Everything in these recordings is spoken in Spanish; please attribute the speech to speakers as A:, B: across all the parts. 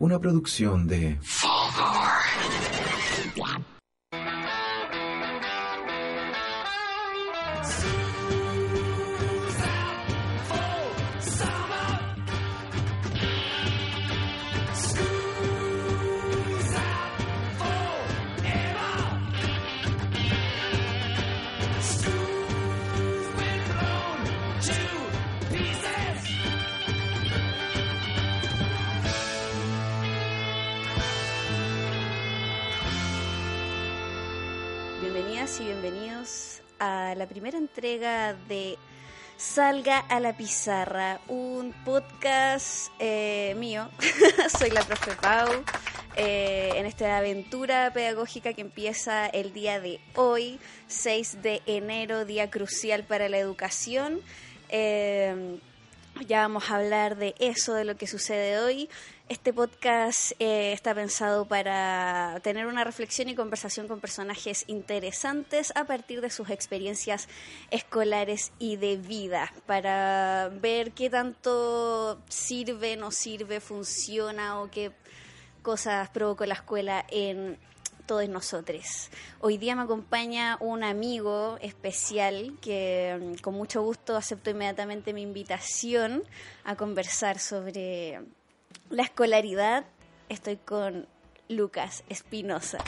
A: Una producción de...
B: a la primera entrega de Salga a la Pizarra, un podcast eh, mío. Soy la profe Pau. eh, en esta aventura pedagógica que empieza el día de hoy, 6 de enero, día crucial para la educación. Eh, ya vamos a hablar de eso, de lo que sucede hoy. Este podcast eh, está pensado para tener una reflexión y conversación con personajes interesantes a partir de sus experiencias escolares y de vida, para ver qué tanto sirve, no sirve, funciona o qué cosas provocó la escuela en todos nosotros. Hoy día me acompaña un amigo especial que mm, con mucho gusto acepto inmediatamente mi invitación a conversar sobre la escolaridad. Estoy con Lucas Espinosa.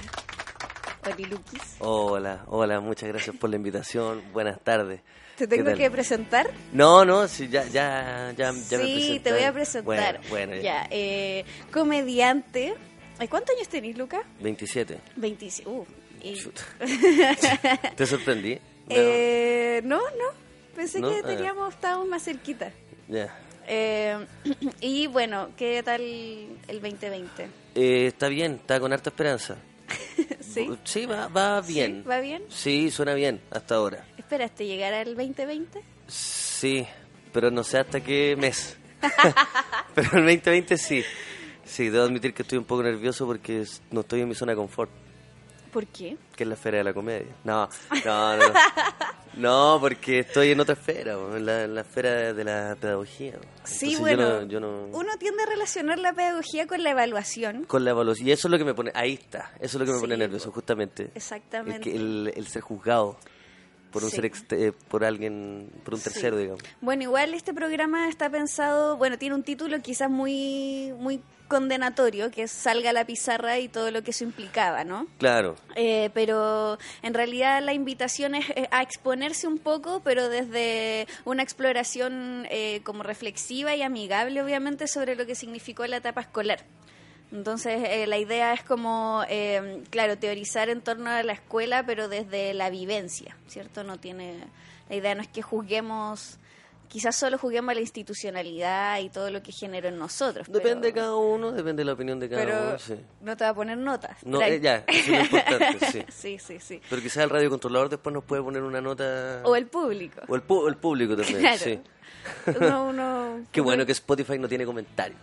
B: Hola, Luquis.
C: Hola, hola, muchas gracias por la invitación. Buenas tardes.
B: ¿Te
C: ¿Qué
B: tengo que presentar?
C: No, no, sí, ya, ya, ya, ya me
B: sí, te voy a presentar.
C: Bueno, bueno, ya.
B: ya. eh, comediante. Ay, ¿Cuántos años tenés, Lucas?
C: 27.
B: 25. Uh, y-.
C: ¿Te sorprendí? No,
B: Eh, no, no. Pensé
C: ¿No?
B: que
C: Ah.
B: teníamos, estábamos más cerquita.
C: ya.
B: Eh, y bueno, ¿qué tal el 2020?
C: Eh, está bien, está con harta esperanza.
B: ¿Sí?
C: Sí, va, va bien.
B: ¿Sí? ¿Va bien?
C: Sí, suena bien hasta ahora.
B: ¿Esperaste llegar al 2020?
C: Sí, pero no sé hasta qué mes. pero el 2020 sí. Sí, debo admitir que estoy un poco nervioso porque no estoy en mi zona de confort.
B: ¿Por qué?
C: que es la esfera de la comedia. No, no, no. No, porque estoy en otra esfera, en la, en la esfera de la pedagogía.
B: Sí,
C: Entonces yo
B: bueno,
C: no- yo no-
B: uno tiende a relacionar la pedagogía con la evaluación.
C: Con la evaluación. Y eso es lo que me pone, ahí está, eso es lo que me
B: Sí,
C: pone nervioso, justamente.
B: Exactamente.
C: el, el ser juzgado por un
B: Sí.
C: ser, eh, por alguien, por un
B: Sí.
C: tercero, digamos.
B: Bueno, igual este programa está pensado, bueno, tiene un título quizás muy, muy condenatorio, que es Salga a la pizarra y todo lo que eso implicaba, ¿no?
C: Claro,
B: Eh, pero en realidad la invitación es a exponerse un poco, pero desde una exploración eh, como reflexiva y amigable, obviamente, sobre lo que significó la etapa escolar. Entonces, eh, la idea es como, eh, claro, teorizar en torno a la escuela, pero desde la vivencia, ¿cierto? No tiene, la idea no es que juzguemos, quizás solo juguemos a la institucionalidad y todo lo que generó en nosotros.
C: depende de cada uno, depende de la opinión de cada
B: pero
C: uno, sí.
B: no te va a poner notas.
C: No, eh, ya, eso es importante, sí.
B: sí, sí, sí.
C: Pero quizás el radiocontrolador después nos puede poner una nota...
B: O el público.
C: O el, pu- el público también,
B: Claro.
C: sí.
B: Uno, uno-
C: Qué bueno que Spotify no tiene comentarios.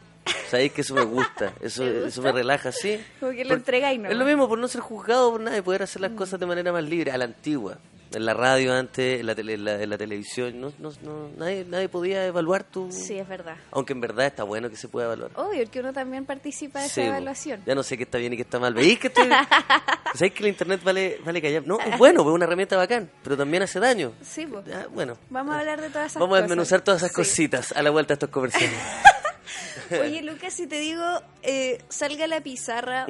C: Sabéis que eso me gusta, eso, eso me relaja, sí.
B: Como que lo entregáis, ¿no?
C: Es lo mismo, por no ser juzgado por nada y poder hacer las
B: Mm.
C: cosas de manera más libre, a la antigua. En la radio antes, en la, tele- en la, en la televisión, no, no, no- nadie, nadie podía evaluar tu...
B: Sí, es verdad.
C: Aunque en verdad está bueno que se pueda evaluar.
B: Obvio, que uno también participa de
C: Sí,
B: esa evaluación.
C: Ya no sé qué está bien y qué está mal. ¿Veis que estoy... ¿Sabéis que el internet vale, vale callar? No, es bueno, es una herramienta bacán, pero también hace daño.
B: Sí, pues.
C: Bueno,
B: Vamos a hablar de todas esas
C: vamos
B: cosas.
C: a desmenuzar todas esas
B: Sí.
C: cositas a la vuelta de estos comerciales.
B: Oye, Lucas, si te digo, eh, salga a la pizarra.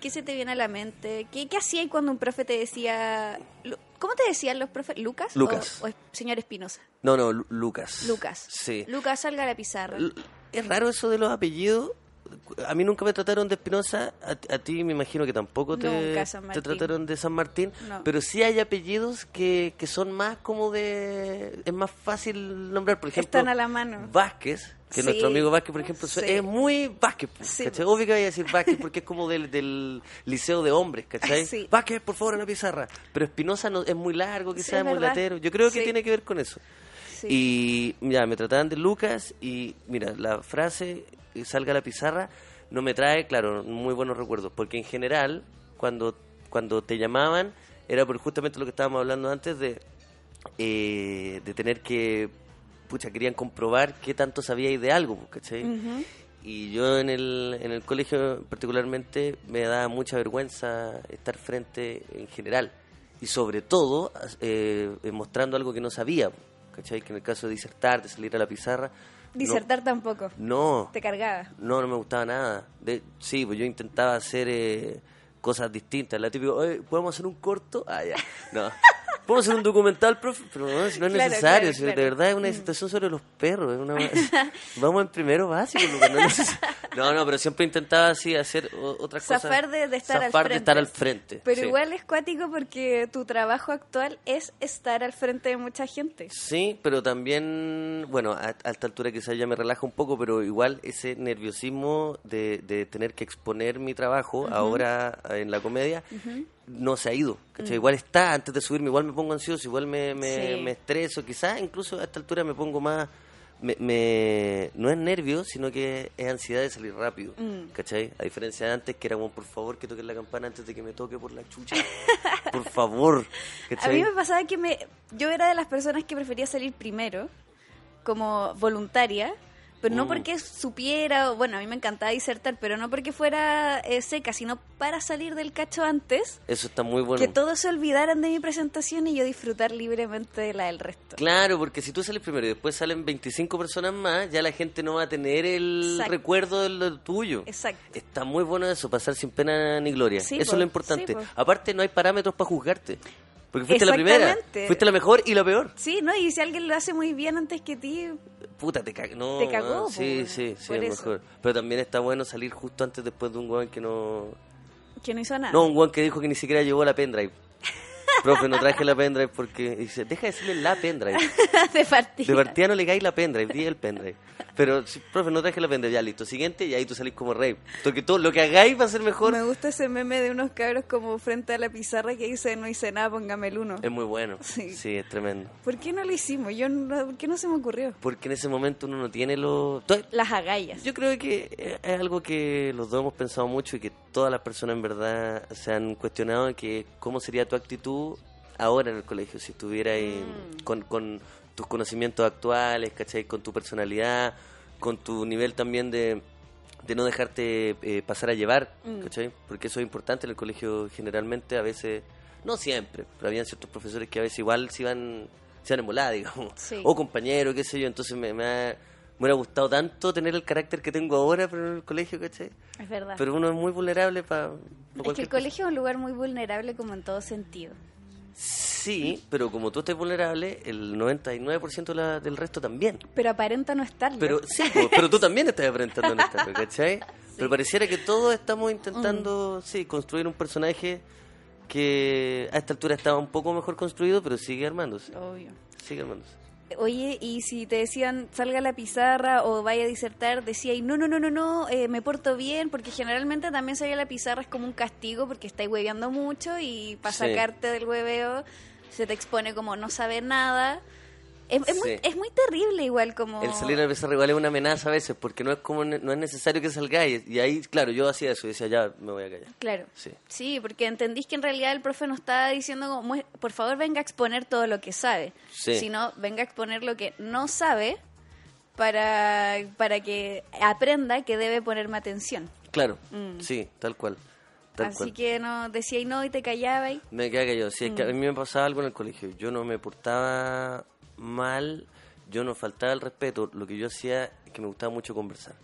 B: ¿qué se te viene a la mente? ¿Qué, qué hacías cuando un profe te decía... ¿Cómo te decían los profes? ¿Lucas?
C: Lucas.
B: ¿O, señor Espinosa?
C: No, no, Lu- Lucas.
B: Lucas.
C: Sí.
B: Lucas, salga a la pizarra.
C: L- Es raro eso de los apellidos. A mí nunca me trataron de Espinosa, a, a ti me imagino que tampoco te,
B: Nunca,
C: te trataron de San Martín,
B: No.
C: pero sí hay apellidos que, que son más como de... es más fácil nombrar, por ejemplo...
B: Están a la mano.
C: Vázquez, que
B: Sí.
C: nuestro amigo Vázquez, por ejemplo,
B: Sí.
C: es muy Vázquez,
B: Sí,
C: ¿cachai? Obvio que voy a decir Vázquez porque es como del, del liceo de hombres, ¿cachai? Vázquez, por favor, a la pizarra. Pero Espinosa no, es muy largo, quizás
B: es
C: muy latero. Yo creo que tiene que ver con eso.
B: Sí.
C: Y mira, me trataban de Lucas y mira, la frase eh, salga a la pizarra no me trae, claro, muy buenos recuerdos, porque en general cuando cuando te llamaban era por justamente lo que estábamos hablando antes de eh, de tener que pucha, querían comprobar qué tanto sabíais de algo, pues. Y yo en el, en el colegio particularmente me da mucha vergüenza estar frente en general. Y sobre todo eh, mostrando algo que no sabía. ¿Cachai? Que en el caso de disertar, de salir a la pizarra. no-
B: Disertar tampoco.
C: No,
B: Te cargaba.
C: no, no me gustaba nada. De, sí, pues yo intentaba hacer eh, cosas distintas. La típica, "Oye, ¿podemos hacer un corto? Ah, ya. No. ¿Podemos hacer un documental, profe? Pero no, si no es
B: Claro,
C: necesario.
B: claro,
C: si
B: claro.
C: De verdad es una situación sobre los perros. es una- Vamos en primero básico. No, es no, no, pero siempre intentaba así hacer otras cosas.
B: Zafar de, de estar al
C: Zafar
B: frente.
C: de estar al frente.
B: Pero
C: sí.
B: igual es cuático porque tu trabajo actual es estar al frente de mucha gente.
C: Sí, pero también, bueno, a, a esta altura quizás ya me relaja un poco, pero igual ese nerviosismo de, de tener que exponer mi trabajo ahora en la comedia no se ha ido. ¿cachai? Igual está, antes de subirme, igual me pongo ansioso, igual me, me,
B: Sí.
C: me estreso, quizás incluso a esta altura me pongo más... Me, me- no es nervio, sino que es ansiedad de salir rápido,
B: Mm.
C: ¿cachai? A diferencia de antes, que era como, por favor, que toquen la campana antes de que me toque por la chucha. por favor,
B: A mí me pasaba que me, yo era de las personas que prefería salir primero, como voluntaria, pero no
C: Mm.
B: porque supiera, bueno, a mí me encantaba disertar, pero no porque fuera eh, seca, sino para salir del cacho antes,
C: Eso está muy bueno.
B: que todos se olvidaran de mi presentación y yo disfrutar libremente de la del resto.
C: Claro, porque si tú sales primero y después salen 25 personas más, ya la gente no va a tener el
B: Exacto.
C: recuerdo de lo tuyo.
B: Exacto.
C: Está muy bueno eso, pasar sin pena ni gloria.
B: Sí,
C: eso
B: po,
C: es lo importante.
B: sí.
C: Aparte, no hay parámetros para juzgarte. Porque fuiste la primera. Fuiste la mejor y la peor.
B: Sí, ¿no? Y si alguien lo hace muy bien antes que ti,
C: Puta, te cagó. No,
B: Te cagó,
C: Sí, sí, sí, es mejor. Pero también está bueno salir justo antes después de un weón que no...
B: que no hizo nada.
C: No, un weón que dijo que ni siquiera llevó la pendrive. Profe, no traje la pendrive porque... y dice, deja de decirle la pendrive.
B: de partida.
C: De partida no le cae la pendrive, di el pendrive. Pero, sí, profe, no traje la pendrive, ya listo. Siguiente, y ahí tú salís como rey. Porque todo lo que hagáis va a ser mejor.
B: Me gusta ese meme de unos cabros como frente a la pizarra que dice no hice nada, póngame el uno.
C: Es muy bueno.
B: Sí.
C: Sí. es tremendo.
B: ¿Por qué no lo hicimos? Yo no, ¿Por qué no se me ocurrió?
C: Porque en ese momento uno no tiene lo... to-
B: Las agallas.
C: Yo creo que es algo que los dos hemos pensado mucho y que todas las personas en verdad se han cuestionado que cómo sería tu actitud ahora en el colegio si estuvieras ahí
B: Mm.
C: con, con tus conocimientos actuales, ¿cachai? Con tu personalidad, con tu nivel también de, de no dejarte eh, pasar a llevar,
B: Mm.
C: ¿cachai? Porque eso es importante en el colegio generalmente, a veces, no siempre, pero habían ciertos profesores que a veces igual se iban, se iban en volada, digamos,
B: Sí.
C: o compañeros, qué sé yo, entonces me, me, ha- me hubiera gustado tanto tener el carácter que tengo ahora pero en el colegio, ¿cachai?
B: Es verdad.
C: Pero uno es muy vulnerable para...
B: es que el colegio es un lugar muy vulnerable como en todo sentido.
C: Sí, pero como tú estás vulnerable, el 99% de la- del resto también.
B: Pero aparenta no estarlo.
C: Pero sí, pero tú también estás aparentando en estarlo, ¿cachai? Pero pareciera que todos estamos intentando, sí, construir un personaje que a esta altura estaba un poco mejor construido, pero sigue armándose,
B: Obvio.
C: sigue armándose.
B: Oye, y si te decían salga a la pizarra o vaya a disertar, decía y no, no, no, no, no, eh, me porto bien, porque generalmente también salir a la pizarra es como un castigo porque estáis hueveando mucho y para
C: Sí.
B: sacarte del hueveo se te expone como no saber nada. Es, es muy,
C: Sí.
B: es muy terrible igual como...
C: El salir a la pizarra igual es una amenaza a veces, porque no es como no es necesario que salgáis. Y ahí, claro, yo hacía eso y decía, ya, me voy a callar.
B: Claro.
C: Sí.
B: Sí, porque entendís que en realidad el profe no está diciendo como, "Mue- por favor venga a exponer todo lo que sabe,
C: Sí.
B: sino venga a exponer lo que no sabe para, para que aprenda que debe ponerme atención.
C: Claro,
B: Mm.
C: sí, tal cual. Tal
B: Así
C: cual.
B: que no decía y no y te callaba y
C: Me queda callado. Sí, es que a
B: Mm.
C: mí me pasaba algo en el colegio. Yo no me portaba mal, yo no faltaba el respeto. Lo que yo hacía es que me gustaba mucho conversar.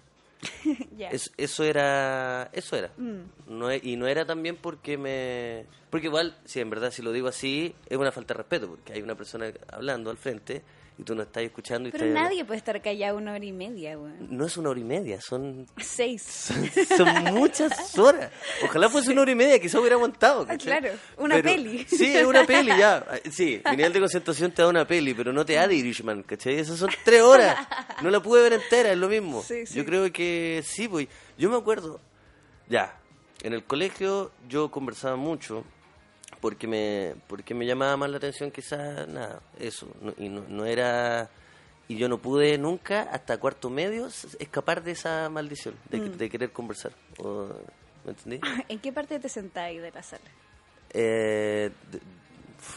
C: Es- eso era, eso era.
B: Mm.
C: No, e- y no era también porque me... Porque igual, si en verdad si lo digo así, es una falta de respeto, porque hay una persona hablando al frente y tú no estás escuchando. Y
B: Pero
C: estás-
B: nadie puede estar callado una hora y media, weón.
C: No es una hora y media, son,
B: Seis.
C: son muchas horas. Ojalá fuese una hora y media, quizá hubiera aguantado. ¿cachai?
B: Ah, claro, una peli.
C: Sí, es una peli, ya. Sí, mi nivel de concentración te da una peli, pero no te da Irishman, ¿cachai? Esas son tres horas. No la pude ver entera, es lo mismo.
B: Sí, sí.
C: Yo creo que sí, pues. Yo me acuerdo, ya, en el colegio yo conversaba mucho porque me porque me llamaba más la atención quizás nada eso no- y no, no era y yo no pude nunca hasta cuarto medio escapar de esa maldición de,
B: Mm.
C: de querer conversar O- ¿me entendí?
B: ¿En qué parte te sentáis de la sala?
C: Eh, de-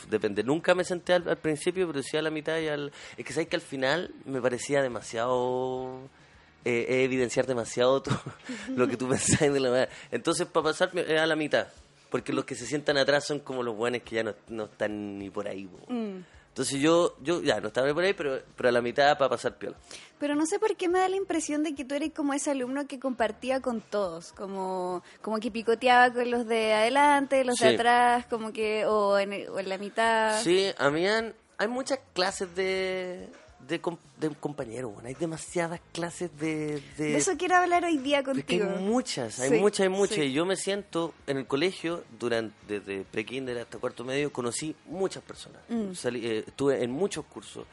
C: depende nunca me senté al, al principio pero sí a la mitad y al es que sabes que al final me parecía demasiado eh, eh, evidenciar demasiado todo lo que tú pensás de la manera. entonces para pasar eh, a la mitad porque los que se sientan atrás son como los buenos que ya no, no están ni por ahí po. entonces yo yo ya no estaba ni por ahí pero pero a la mitad para pasar piola
B: Pero no sé por qué me da la impresión de que tú eres como ese alumno que compartía con todos, como, como que picoteaba con los de adelante, los de atrás, como que, o en, o en la mitad.
C: Sí, a mí han- hay muchas clases de, de, com- de compañeros, bueno, hay demasiadas clases de... de,
B: De eso quiero hablar hoy día contigo.
C: hay muchas, hay
B: Sí,
C: muchas, hay muchas.
B: sí.
C: Y yo me siento en el colegio, durante desde pre-kinder hasta cuarto medio, conocí muchas personas.
B: Mm.
C: Salí- eh, estuve en muchos cursos.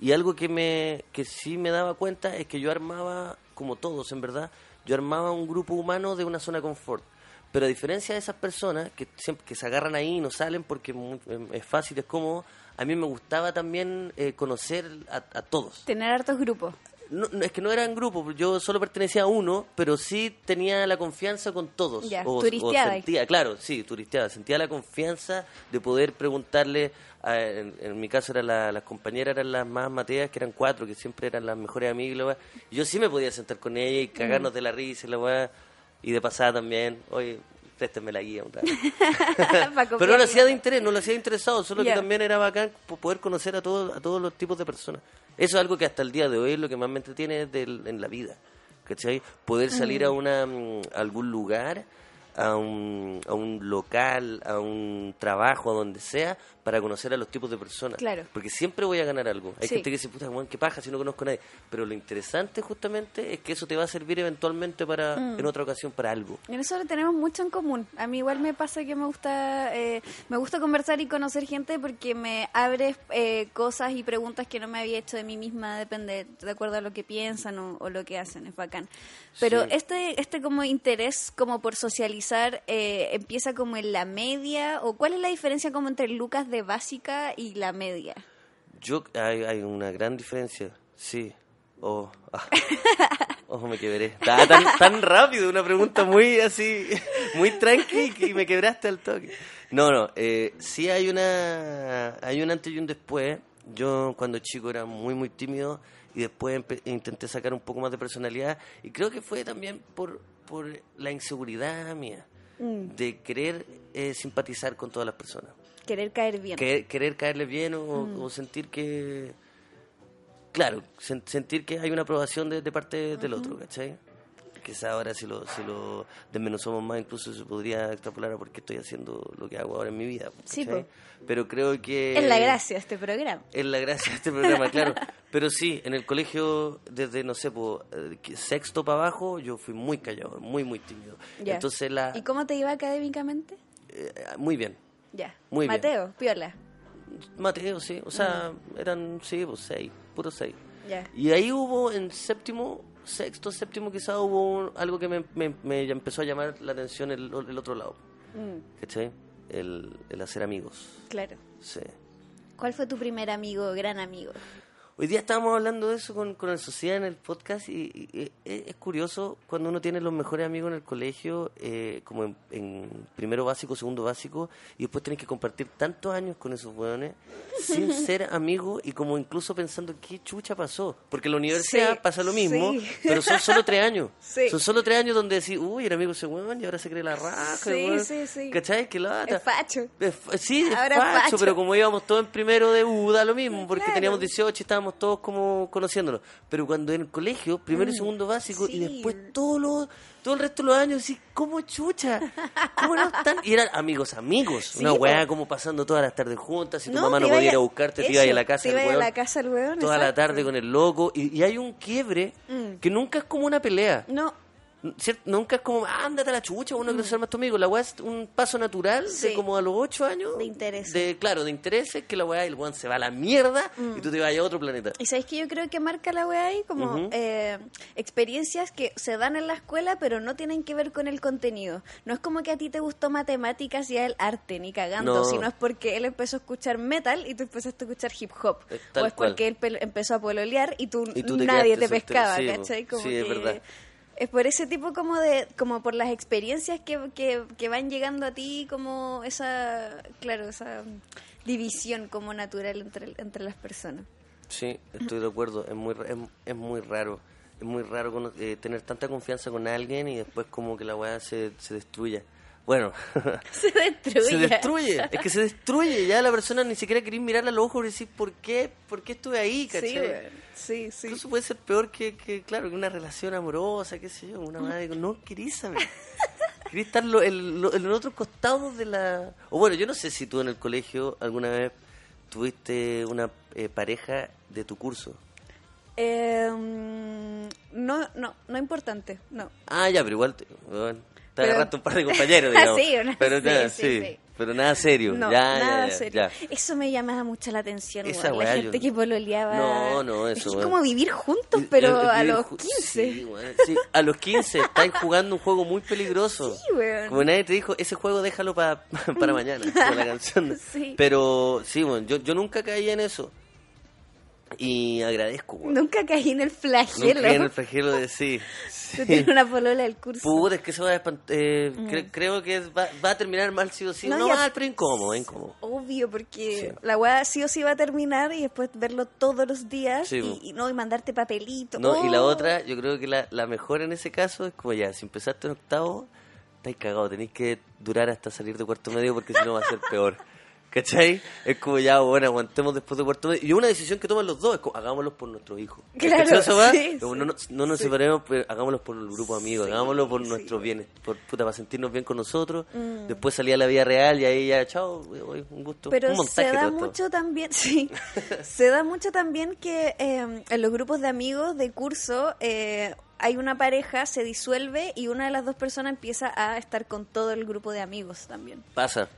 C: Y algo que, me, que sí me daba cuenta es que yo armaba, como todos en verdad, yo armaba un grupo humano de una zona de confort. Pero a diferencia de esas personas que siempre que se agarran ahí y no salen porque es muy- es fácil, es cómodo, a mí me gustaba también eh, conocer a, a todos.
B: Tener hartos grupos.
C: No, no, es que no eran grupos, yo solo pertenecía a uno, pero sí tenía la confianza con todos.
B: Ya,
C: o, sentía, claro, sí, turisteaba. Sentía la confianza de poder preguntarle, a- en, en mi caso eran la- las compañeras, eran las más mateas, que eran cuatro, que siempre eran las mejores amigas. yo sí me podía sentar con ella y cagarnos de la risa y la weá. Y de pasada también, oye, préstenme la guía un rato. Pero no lo hacía de interés, no lo hacía de interesado, solo que también era bacán po- poder conocer a todos, a todos los tipos de personas. Eso es algo que hasta el día de hoy es lo que más me entretiene del- en la vida. ¿Cachai? Poder salir a, una, mm, a algún lugar, a un, a un local, a un trabajo, a donde sea, para conocer a los tipos de personas.
B: Claro.
C: Porque siempre voy a ganar algo. Hay
B: Sí.
C: gente que dice, puta, weón, qué paja si no conozco a nadie. Pero lo interesante justamente es que eso te va a servir eventualmente para,
B: Mm.
C: en otra ocasión, para algo.
B: En eso tenemos mucho en común. A mí igual me pasa que me gusta eh, me gusta conversar y conocer gente porque me abre eh, cosas y preguntas que no me había hecho de mí misma, depende de acuerdo a lo que piensan o, o lo que hacen, es bacán. Pero
C: Sí.
B: este este como interés como por socializar eh, empieza como en la media o cuál es la diferencia como entre Lucas de básica y la media.
C: Yo, hay, hay una gran diferencia, sí. Oh, ah. Ojo, me quebré. Estaba tan, tan rápido, una pregunta muy así, muy tranqui y me quebraste al toque. No, no, eh, sí hay una, hay un antes y un después. Yo cuando chico era muy, muy tímido y después intenté sacar un poco más de personalidad y creo que fue también por, por la inseguridad mía de querer eh, simpatizar con todas las personas
B: Querer caer bien.
C: que- querer caerle bien o,
B: Mm.
C: o sentir que claro sen- sentir que hay una aprobación de, de parte del otro ¿cachai? quizá ahora si lo, si lo desmenuzamos más incluso se podría extrapolar a por qué estoy haciendo lo que hago ahora en mi vida
B: Sí,
C: pero creo que
B: Es la gracia de este programa.
C: es la gracia de este programa, claro. Pero sí, en el colegio, desde, no sé, po, eh, sexto para abajo, yo fui muy callado, muy, muy tímido.
B: Ya.
C: Entonces, la,
B: ¿Y cómo te iba académicamente?
C: eh, muy bien.
B: Ya.
C: Muy bien.
B: Mateo, piola.
C: Mateo, sí. O sea, eran, sí, pues seis, puro seis.
B: Ya.
C: Y ahí hubo en séptimo, sexto, séptimo quizá hubo un- algo que me, me- me ya empezó a llamar la atención el, el otro lado.
B: Mm,
C: ¿Cachai? El, el hacer amigos.
B: claro.
C: Sí.
B: ¿Cuál fue tu primer amigo, gran amigo?
C: Hoy día estábamos hablando de eso con, con el Sociedad en el podcast y, y- y es, curioso cuando uno tiene los mejores amigos en el colegio, eh, como en, en primero básico, segundo básico, y después tienes que compartir tantos años con esos hueones sin ser amigos y como incluso pensando qué chucha pasó. Porque en la universidad
B: Sí,
C: pasa lo mismo,
B: sí.
C: pero son solo tres años.
B: Sí.
C: Son solo tres años donde decís, uy, era amigo ese hueón y ahora se cree la raja.
B: Sí,
C: weón".
B: sí, sí.
C: ¿Cachai? Que lata.
B: Es facho.
C: Es Sí, es
B: Ahora
C: facho,
B: facho.
C: pero como íbamos todos en primero de UDA, lo mismo, porque
B: Claro.
C: teníamos 18 y estábamos estábamos todos como conociéndonos. Pero cuando en el colegio, primero y segundo básico, y después todo, lo, todo el resto de los años, así, ¿cómo chucha? ¿Cómo no están? Y eran amigos, amigos.
B: Sí,
C: una weá como pasando todas las tardes juntas. Si tu
B: No,
C: mamá no podía ir a buscarte, te iba a ir a la casa del weón.
B: la casa weón,
C: Toda la tarde con el loco. Y, y hay un quiebre
B: Mm.
C: que nunca es como una pelea.
B: No,
C: ¿Cierto? Nunca es como, "Ah, ándate a la chucha, uno quiere ser más tu amigo. La weá es un paso natural
B: Mm. Sí.
C: de como a los ocho años.
B: De interés.
C: De, claro, de intereses, que la weá, el weón se va a la mierda
B: Mm.
C: y tú te vas a otro planeta.
B: Y sabéis que yo creo que marca la wea ahí como
C: Ujú.
B: eh, experiencias que se dan en la escuela pero no tienen que ver con el contenido. No es como que a ti te gustó matemáticas y a él arte, ni cagando,
C: No.
B: sino es porque él empezó a escuchar metal y tú empezaste a escuchar hip hop.
C: Eh, tal
B: o es
C: cual.
B: porque él pel- empezó a pololear y tú,
C: Y tú te
B: nadie te
C: soltero.
B: pescaba,
C: Sí, po.
B: ¿cachai? Como
C: Sí, es
B: que
C: verdad.
B: Es por ese tipo como de, como por las experiencias que, que, que van llegando a ti, como esa, claro, esa división como natural entre, entre las personas.
C: Sí, estoy de acuerdo. Es muy, es, es muy raro. Es muy raro cono- eh, tener tanta confianza con alguien y después como que la weá se, se destruya. Bueno,
B: Se destruye.
C: se destruye. Es que se destruye. Ya la persona ni siquiera quería mirarla a los ojos y decir, ¿por qué? ¿Por qué estuve ahí? ¿Cachai?
B: Sí, sí, sí.
C: Incluso puede ser peor que, que, claro, que una relación amorosa, qué sé yo, una madre. No querís saber. Querís estar lo- en, lo- en el otro costado de la... O bueno, yo no sé si tú en el colegio alguna vez tuviste una eh, pareja de tu curso.
B: Eh, no, no, no importante, no.
C: Ah, ya, pero igual te, bueno, te
B: Pero-
C: agarraste un par de compañeros, digamos.
B: Sí, una-
C: pero
B: sí,
C: nada,
B: sí,
C: sí,
B: sí.
C: Pero nada serio.
B: No,
C: ya, ya,
B: nada
C: ya,
B: serio.
C: ya.
B: Eso me llamaba mucho la atención,
C: Esa weá,
B: la gente que pololeaba.
C: No, no, eso,
B: Es como vivir juntos,
C: Y-
B: pero
C: y- y-
B: a los
C: ju-
B: 15.
C: Sí, weón, sí, a los 15 estáis jugando un juego muy peligroso. Como nadie te dijo, ese juego déjalo pa- para mañana, la canción. Pero sí, bueno, yo, yo nunca caí en eso. Y agradezco, weón.
B: Nunca caí en el
C: Nunca
B: flagelo
C: caí en el flagelo de sí. sí.
B: tener una polola del curso.
C: Puta, es que se va a eh, cre- creo que va, va a terminar mal sí o sí.
B: No,
C: No, mal, pero incómodo, incómodo.
B: Obvio, porque
C: Sí.
B: la weá sí o sí va a terminar y después verlo todos los días
C: Sí,
B: y,
C: po.
B: y no y mandarte papelito.
C: No, y la
B: Oh.
C: otra, yo creo que la, la mejor en ese caso es como ya, si empezaste en octavo, estáis cagados, tenéis que durar hasta salir de cuarto medio porque si no va a ser peor. ¿Cachai? Es como ya, bueno, aguantemos después de cuarto medio. Y una decisión que toman los dos es como, hagámoslo por nuestros hijos.
B: Claro, sí, sí.
C: no, nos- no nos separemos, pero hagámoslo por el grupo de amigos,
B: Sí,
C: hagámoslo por
B: sí.
C: nuestro bien, por puta, para sentirnos bien con nosotros.
B: Mm.
C: Después salía a la vida real y ahí ya, chao, un gusto.
B: Pero
C: un montaje
B: se da
C: esto.
B: mucho también, sí, se da mucho también que eh, en los grupos de amigos de curso eh, hay una pareja, se disuelve y una de las dos personas empieza a estar con todo el grupo de amigos también.
C: Pasa.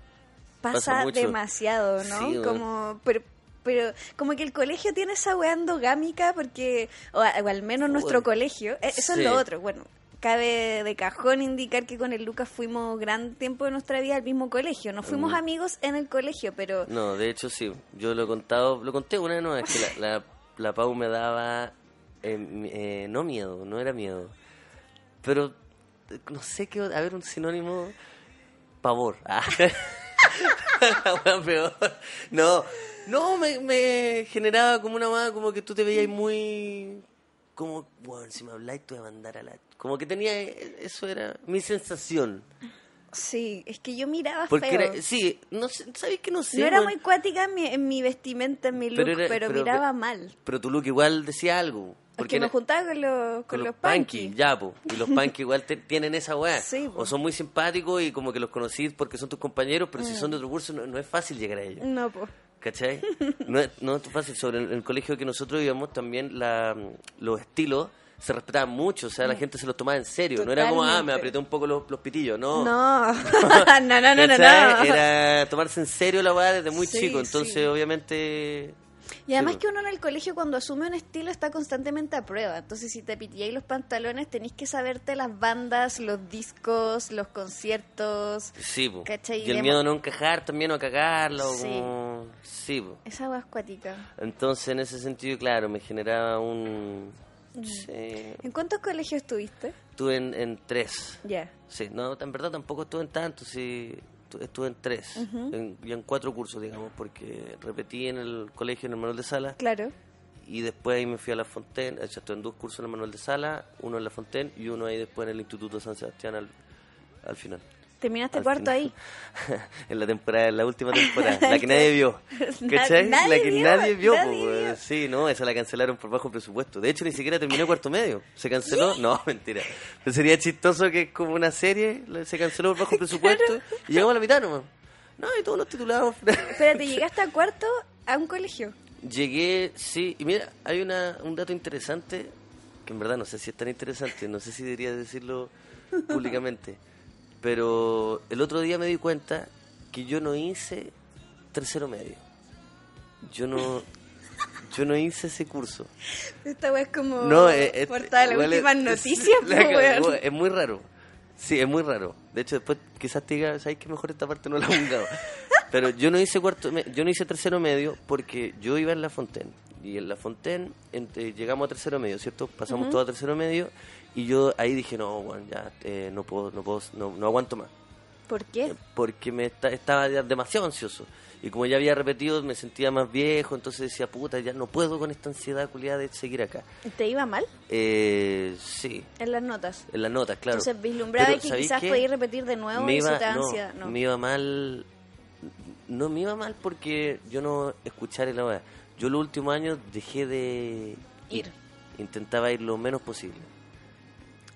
B: Pasa,
C: Pasa mucho.
B: demasiado, ¿no?
C: Sí,
B: como, pero, pero como que el colegio tiene esa weá endogámica porque, o, al menos nuestro colegio, eh, eso
C: sí.
B: es lo otro, bueno. Cabe de cajón indicar que con el Lucas fuimos gran tiempo de nuestra vida al mismo colegio. No fuimos
C: Mm.
B: amigos en el colegio, pero
C: No, de hecho sí. Yo lo he contado, lo conté una vez, no, es que la, la, la Pau me daba, eh, eh, no miedo, no era miedo, pero no sé qué, a ver, un sinónimo, pavor. Ah. Peor. No, no, me, me generaba como una más, como que tú te veías muy, como, bueno, si me habláis te voy a mandar a la... Como que tenía, eso era mi sensación.
B: sí, es que yo miraba
C: Porque
B: feo.
C: era, sí, no ¿sabéis que no sé?
B: no era muy cuática en mi, en mi vestimenta, en mi look,
C: Pero
B: pero,
C: era- pero-
B: miraba mal.
C: Pero tu look igual decía algo.
B: Porque
C: era-
B: juntaba con los, con los
C: punky,
B: punky.
C: ya, po. Y los punky igual te- tienen esa weá.
B: Sí, po.
C: o son muy simpáticos y como que los conocí porque son tus compañeros, pero
B: Mm.
C: si son de otro curso no, no es fácil llegar a ellos.
B: No, pues.
C: ¿Cachai? No es, no es fácil. Sobre el, el colegio que nosotros íbamos también la, los estilos se respetaban mucho, o sea, la gente se los tomaba en serio. No era como, ah, me
B: Mm.
C: Apreté un poco los, los pitillos, no.
B: No, no, no, no, no, no.
C: Era tomarse en serio la weá desde muy
B: Sí,
C: chico, entonces
B: sí.
C: obviamente...
B: Y además
C: Sí,
B: que uno en el colegio cuando asume un estilo está constantemente a prueba. Entonces si te pitiáis los pantalones tenéis que saberte las bandas, los discos, los conciertos.
C: Sí, po.
B: ¿Cachai?
C: Y el miedo a no encajar también o a cagarla o
B: Sí.
C: como... Sí, po.
B: Esa agua acuática.
C: Entonces en ese sentido, claro, me generaba un...
B: Mm.
C: Sí.
B: ¿En cuántos colegios estuviste?
C: Estuve en, en tres.
B: Ya.
C: Sí, no, en verdad tampoco estuve en tanto, sí. Estuve en tres. en- y en cuatro cursos, digamos, porque repetí en el colegio en el Manuel de Sala
B: Claro.
C: y después ahí me fui a la Fontaine. Estuve en dos cursos en el Manuel de Sala, uno en la Fontaine y uno ahí después en el Instituto San Sebastián al, al final.
B: Terminaste
C: Al
B: cuarto
C: final.
B: ahí.
C: en la temporada, en la última temporada, la que nadie vio. ¿Cachai?
B: nadie
C: la que
B: vio,
C: nadie vio,
B: nadie
C: po,
B: vio.
C: Sí, no, esa la cancelaron por bajo presupuesto. De hecho, ni siquiera terminó cuarto medio. ¿Se canceló? No, mentira. Pero sería chistoso que es como una serie, se canceló por bajo presupuesto y llegamos a la mitad nomás. No, y todos los titulados.
B: Espérate, llegaste a cuarto a un colegio.
C: Llegué, sí, y mira, hay una, un dato interesante, que en verdad no sé si es tan interesante, no sé si debería decirlo públicamente, pero el otro día me di cuenta que yo no hice tercero medio. Yo no, yo no hice ese curso.
B: Esta weá es como
C: No, es,
B: portada de las
C: la muy raro. Sí, es muy raro. De hecho, después quizás te diga, ¿sabes que mejor esta parte no la jugado? Pero yo no hice cuarto, yo no hice tercero medio porque yo iba en la Fontaine. Y en la Fontaine entre- llegamos a tercero medio, ¿cierto? Pasamos todo a tercero medio y yo ahí dije, no, bueno, ya eh, no puedo, no puedo, no, no aguanto más
B: ¿Por qué?
C: porque me esta- estaba demasiado ansioso. Y como ya había repetido, me sentía más viejo, entonces decía, puta, ya no puedo con esta ansiedad culiada de seguir acá.
B: ¿Te iba mal
C: Eh, sí,
B: en las notas?
C: en las notas, claro.
B: Entonces vislumbraba
C: Pero,
B: que
C: ¿sabéis
B: quizás podías repetir de nuevo
C: me
B: y
C: iba,
B: eso
C: no,
B: ansiedad. No.
C: me iba mal, no me iba mal porque yo no escuchara la hora. Yo los últimos años dejé de
B: Ir.
C: Intentaba ir lo menos posible.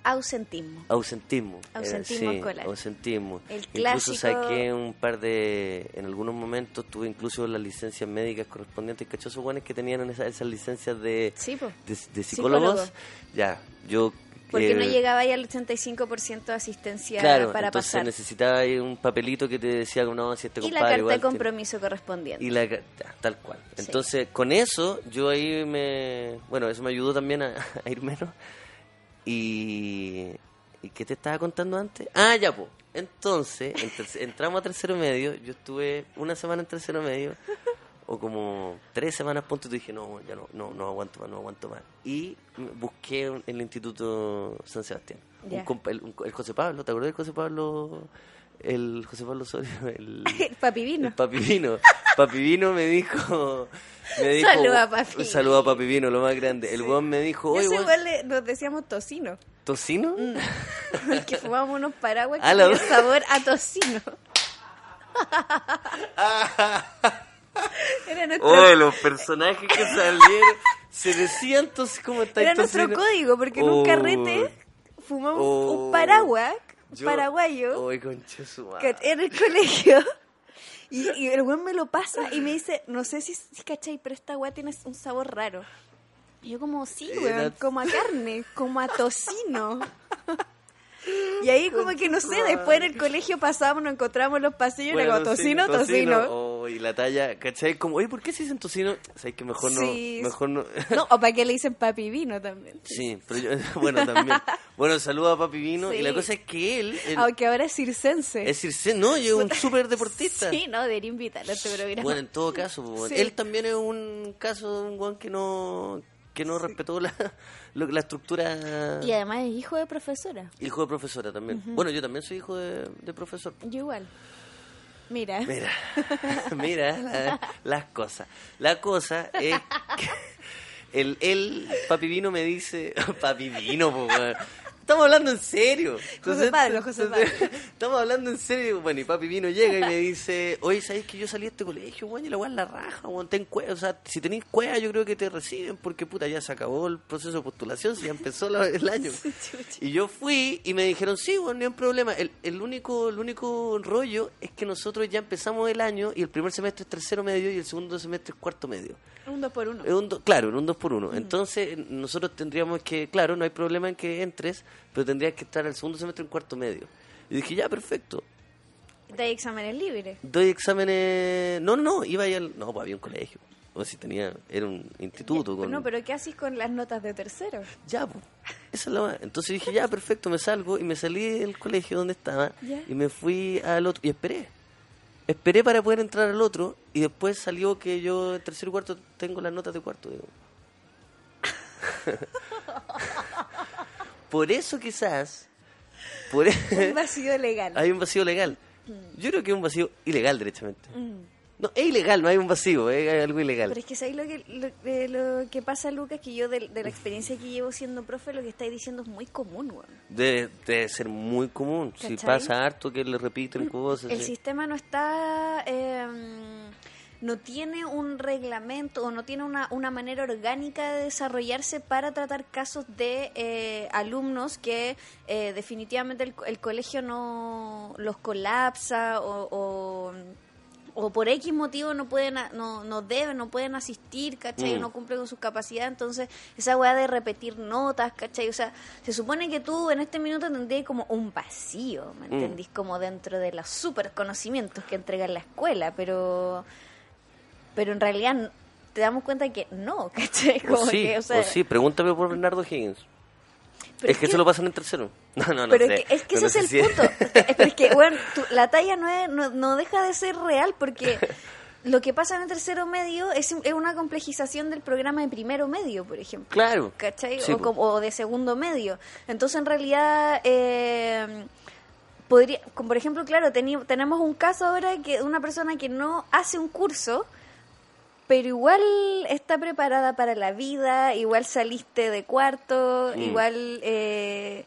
B: Ausentismo.
C: Ausentismo. era,
B: Ausentismo
C: sí,
B: escolar.
C: Ausentismo.
B: El
C: Incluso
B: clásico-
C: saqué un par de. En algunos momentos tuve incluso las licencias médicas correspondientes. Cachosos guanes que tenían en esas, esas licencias de,
B: Sí, po.
C: de, de psicólogos.
B: Psicólogo.
C: Ya, yo.
B: Porque
C: eh,
B: no llegaba ahí al 85% de asistencia
C: Claro,
B: para
C: entonces
B: pasar.
C: necesitaba ahí un papelito que te decía, no, si este
B: Y la carta
C: igual
B: de
C: tiene-
B: compromiso correspondiente.
C: y la tal cual.
B: Sí.
C: Entonces, con eso, yo ahí me. Bueno, eso me ayudó también a, a ir menos. Y. ¿Y qué te estaba contando antes? Ah, ya, pues. Entonces, en entramos a tercero medio. Yo estuve una semana en tercero medio. O como tres semanas, punto. Y dije, no, ya no, no, no aguanto más, no aguanto más. Y busqué el Instituto San Sebastián. Un compa- el, un- el José Pablo, ¿te acuerdas del José Pablo? El José Pablo Osorio, el,
B: El papi vino.
C: el Papi Vino. Papi Vino me dijo. Me dijo
B: a Papi
C: Un saludo a Papi Vino, lo más grande. El weón me dijo, oye, weón,
B: igual le- nos decíamos tocino.
C: ¿tocino?
B: que fumábamos unos paraguas que tenían sabor a tocino. Era nuestro,
C: Oye, los personajes que salieron se decían tos como estáis
B: era nuestro código, porque en un
C: Oh,
B: carrete fumamos
C: Oh.
B: un paraguas
C: yo-
B: paraguayo
C: su
B: que en el colegio. Y, y el weón me lo pasa y me dice, no sé si, si cachai, pero esta weá tiene un sabor raro. Y yo como, sí, weón,
C: Era-
B: como a carne, como a tocino. Y ahí como que, no sé, después en el colegio pasábamos, nos encontramos en los pasillos y
C: Bueno,
B: como,
C: sí,
B: tocino, tocino.
C: Oh, y la talla, ¿cachai? Como, oye, ¿por qué se dicen tocino? Sabes que mejor no.
B: Sí.
C: Mejor no.
B: No, o para qué le dicen papi vino también.
C: Sí, pero yo, bueno, también. Bueno, saludo a Papi Vino. Y la cosa es que él.
B: Aunque ahora es circense.
C: es decir, no, y es un súper deportista.
B: Sí, no, debería invitarlo a este programa.
C: Bueno, en todo caso,
B: Sí.
C: él también es un caso de un guan que no que no respetó la, lo- la estructura.
B: Y además es hijo de profesora.
C: Hijo de profesora también. Bueno, yo también soy hijo de, de profesor.
B: Yo igual. Mira.
C: Mira, mira la- las cosas. La cosa es que el, el Papi Vino me dice, Papi Vino, po. Estamos hablando en serio.
B: José Pablo, José
C: Estamos hablando en serio. Bueno, y papi vino, llega y me dice, oye, ¿sabes que yo salí de este colegio, weón? Y la es la raja, weón. Ten cueva. O sea, si tenéis cueva, yo creo que te reciben porque, puta, ya se acabó el proceso de postulación, si ya empezó la- el año. Y yo fui y me dijeron, sí, weón, no hay problema. El, el, único, el único rollo es que nosotros ya empezamos el año y el primer semestre es tercero medio y el segundo semestre es cuarto medio.
B: Un dos por uno.
C: Es un do- claro, un 2 por 1 Entonces, nosotros tendríamos que, claro, no hay problema en que entres, pero tendrías que estar el segundo semestre en cuarto medio. Y dije, ya, perfecto.
B: De exámenes libres.
C: Doy exámenes. No, no, no, iba ahí al. No, pues había un colegio. O si tenía. Era un instituto. Con...
B: No, pero ¿qué haces con las notas de tercero?
C: Ya, pues. Esa es la va- Entonces dije, ya, perfecto, me salgo y me salí del colegio donde estaba
B: Ya.
C: y me fui al otro. Y esperé. Esperé para poder entrar al otro y después salió que yo en tercero y cuarto tengo las notas de cuarto. digo. por eso quizás. Por
B: Un vacío legal.
C: hay un vacío legal. Yo creo que es un vacío ilegal, derechamente.
B: Mm.
C: No, es ilegal, no hay un vacío, es algo ilegal.
B: Pero es que ¿sabes lo que, lo, eh, lo que pasa, Lucas? Que yo, de, de la experiencia que llevo siendo profe, lo que estáis diciendo es muy común, weón.
C: Debe, debe ser muy común. Si pasa harto que le repiten cosas.
B: El
C: sí.
B: sistema no está... eh, no tiene un reglamento o no tiene una, una manera orgánica de desarrollarse para tratar casos de eh, alumnos que eh, definitivamente el, el colegio no los colapsa o, o, o por X motivo no pueden no, no deben, no pueden asistir, ¿cachai?
C: Mm.
B: O no cumplen con sus capacidades, entonces esa weá de repetir notas, ¿cachai? O sea, se supone que tú en este minuto tendrías como un vacío, ¿me
C: Mm.
B: entendís? Como dentro de los super conocimientos que entrega la escuela, pero pero en realidad te damos cuenta que no, ¿cachai?
C: O
B: Como
C: sí,
B: que, o sea,
C: o sí, pregúntame por Bernardo Higgins.
B: pero
C: Es que se lo pasan en tercero. No, no, no
B: pero
C: sé.
B: es que, es que ese
C: no
B: es el punto. Es- pero es que, bueno, tú- la talla no, es, no, no deja de ser real porque lo que pasa en el tercero medio es, es una complejización del programa de primero medio, por ejemplo.
C: Claro.
B: ¿Cachai?
C: Sí,
B: o, de segundo medio. Entonces, en realidad, eh, podría, como por ejemplo, claro, teni- tenemos un caso ahora que una persona que no hace un curso, pero igual está preparada para la vida, igual saliste de cuarto,
C: Mm.
B: igual... Eh,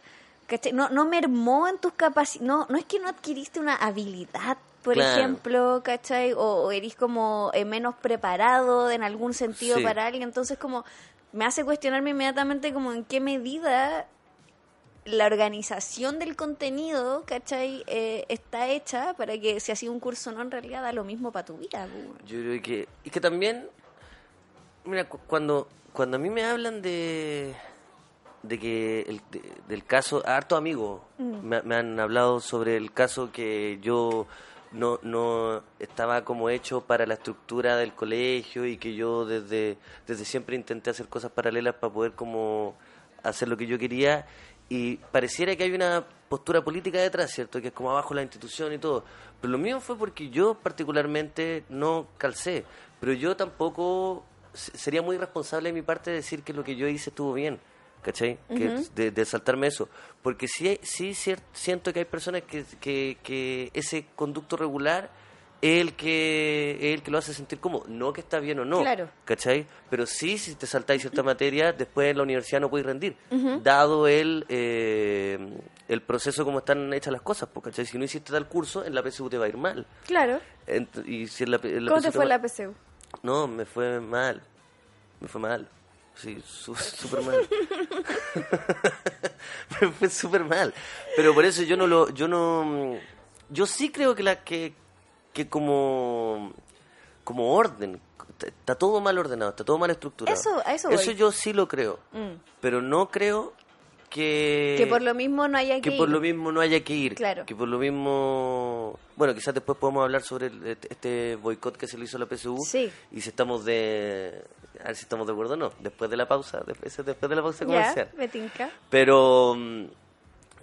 B: ¿cachai? No, no mermó en tus capacidades, no, no es que no adquiriste una habilidad, por
C: Claro.
B: ejemplo, ¿cachai? O, o eres como eh, menos preparado en algún sentido
C: Sí.
B: para alguien, entonces como me hace cuestionarme inmediatamente como en qué medida la organización del contenido, ¿cachai? Eh, está hecha para que si ha sido un curso no, en realidad da lo mismo para tu vida.
C: Yo creo que. Y que también. Mira, cu- cuando, cuando a mí me hablan de. de que. El, de- del caso. Harto amigos me, me han hablado sobre el caso que yo. No, no estaba como hecho para la estructura del colegio y que yo desde, desde siempre intenté hacer cosas paralelas para poder como hacer lo que yo quería y pareciera que hay una postura política detrás, ¿cierto? Que es como abajo la institución y todo. Pero lo mío fue porque yo particularmente no calcé, pero yo tampoco se- sería muy responsable de mi parte decir que lo que yo hice estuvo bien, ¿cachai? que, de, de saltarme eso. Porque sí, sí cier- siento que hay personas que, que, que ese conducto regular es el que es el que lo hace sentir como no que está bien o no
B: Claro.
C: ¿cachai? Pero sí, si te saltáis cierta materia, después en la universidad no podéis rendir, dado el, eh, el proceso como están hechas las cosas, pues, ¿cachai? Si no hiciste tal curso, en la PSU te va a ir mal.
B: Claro.
C: Ent- y si en la, en la
B: ¿Cómo
C: PSU
B: te fue la PCU?
C: No, me fue mal. Me fue mal. Sí, su- súper mal. me fue súper mal. Pero por eso yo no lo... Yo no... Yo sí creo que la que, que como como orden está todo mal ordenado, está todo mal estructurado.
B: Eso- a eso voy.
C: yo sí lo creo.
B: Mm.
C: Pero no creo que
B: que por lo mismo no haya que,
C: que por
B: ir.
C: lo mismo no haya que ir.
B: Claro.
C: Que por lo mismo. Bueno, quizás después podemos hablar sobre el- este- boicot que se le hizo a la PSU.
B: Sí.
C: Y si estamos de. A ver si estamos de acuerdo o no. Después de la pausa. de- ese es después de la pausa
B: Ya,
C: comercial.
B: me tinca.
C: Pero. mm,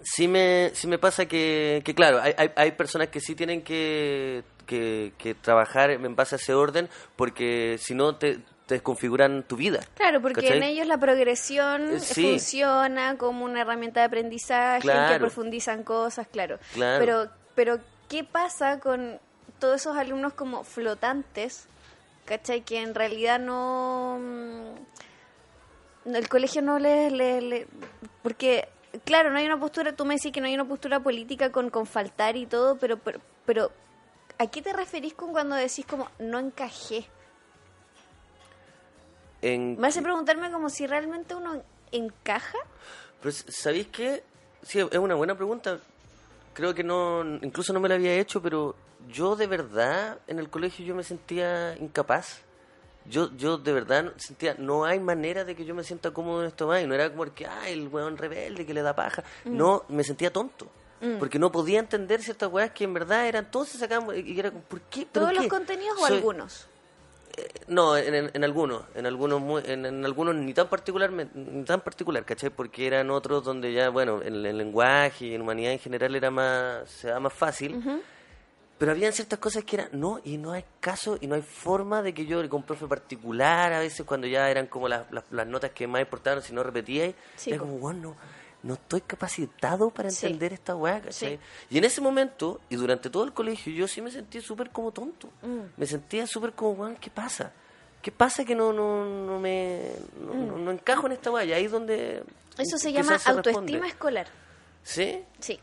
C: Sí me, sí me pasa que, que claro, hay, hay, hay personas que sí tienen que, que, que trabajar en base a ese orden porque si no te, te desconfiguran tu vida.
B: Claro, porque
C: ¿cachai?
B: en ellos la progresión
C: Eh, sí.
B: funciona como una herramienta de aprendizaje, en que profundizan cosas, claro.
C: Claro.
B: Pero, pero, ¿qué pasa con todos esos alumnos como flotantes, ¿cachai? Que en realidad no... mm, El colegio no les... le- le- porque, claro, no hay una postura, tú me decís que no hay una postura política con, con faltar y todo, pero, pero, pero ¿a qué te referís con cuando decís como no encajé?
C: En,
B: Me hace preguntarme como si realmente uno encaja.
C: Pero, ¿sabéis qué? Sí, es una buena pregunta. Creo que no, incluso no me la había hecho, pero yo de verdad en el colegio yo me sentía incapaz. Yo, yo de verdad sentía, no hay manera de que yo me sienta cómodo en esto más. Y no era como que, ay, el weón rebelde que le da paja.
B: Mm.
C: No, me sentía tonto. Porque no podía entender ciertas weas que en verdad eran todos se sacaban y era como, ¿por qué? ¿Pero
B: ¿Todos los contenidos o algunos?
C: no, en, en- en algunos, en algunos, muy- en, en algunos ni tan particularmente, ni tan particular, ¿cachai? Porque eran otros donde ya, bueno, en el lenguaje y en humanidad en general era más, se da más fácil. Pero habían ciertas cosas que eran, no, y no hay caso y no hay forma de que yo, con un profe particular, a veces cuando ya eran como las, las, las notas que más importaban, si no repetía,
B: Sí,
C: era como, bueno, no, no estoy capacitado para
B: Sí.
C: entender esta weá, ¿cachai?
B: Sí.
C: Y en ese momento, y durante todo el colegio, yo sí me sentí súper como tonto.
B: Mm.
C: Me sentía súper como, weón, ¿qué pasa? ¿Qué pasa que no, no, no me no, no- no encajo en esta weá? Y ahí es donde...
B: Mm. Eso se llama
C: se responde.
B: autoestima escolar.
C: ¿Sí?
B: Sí.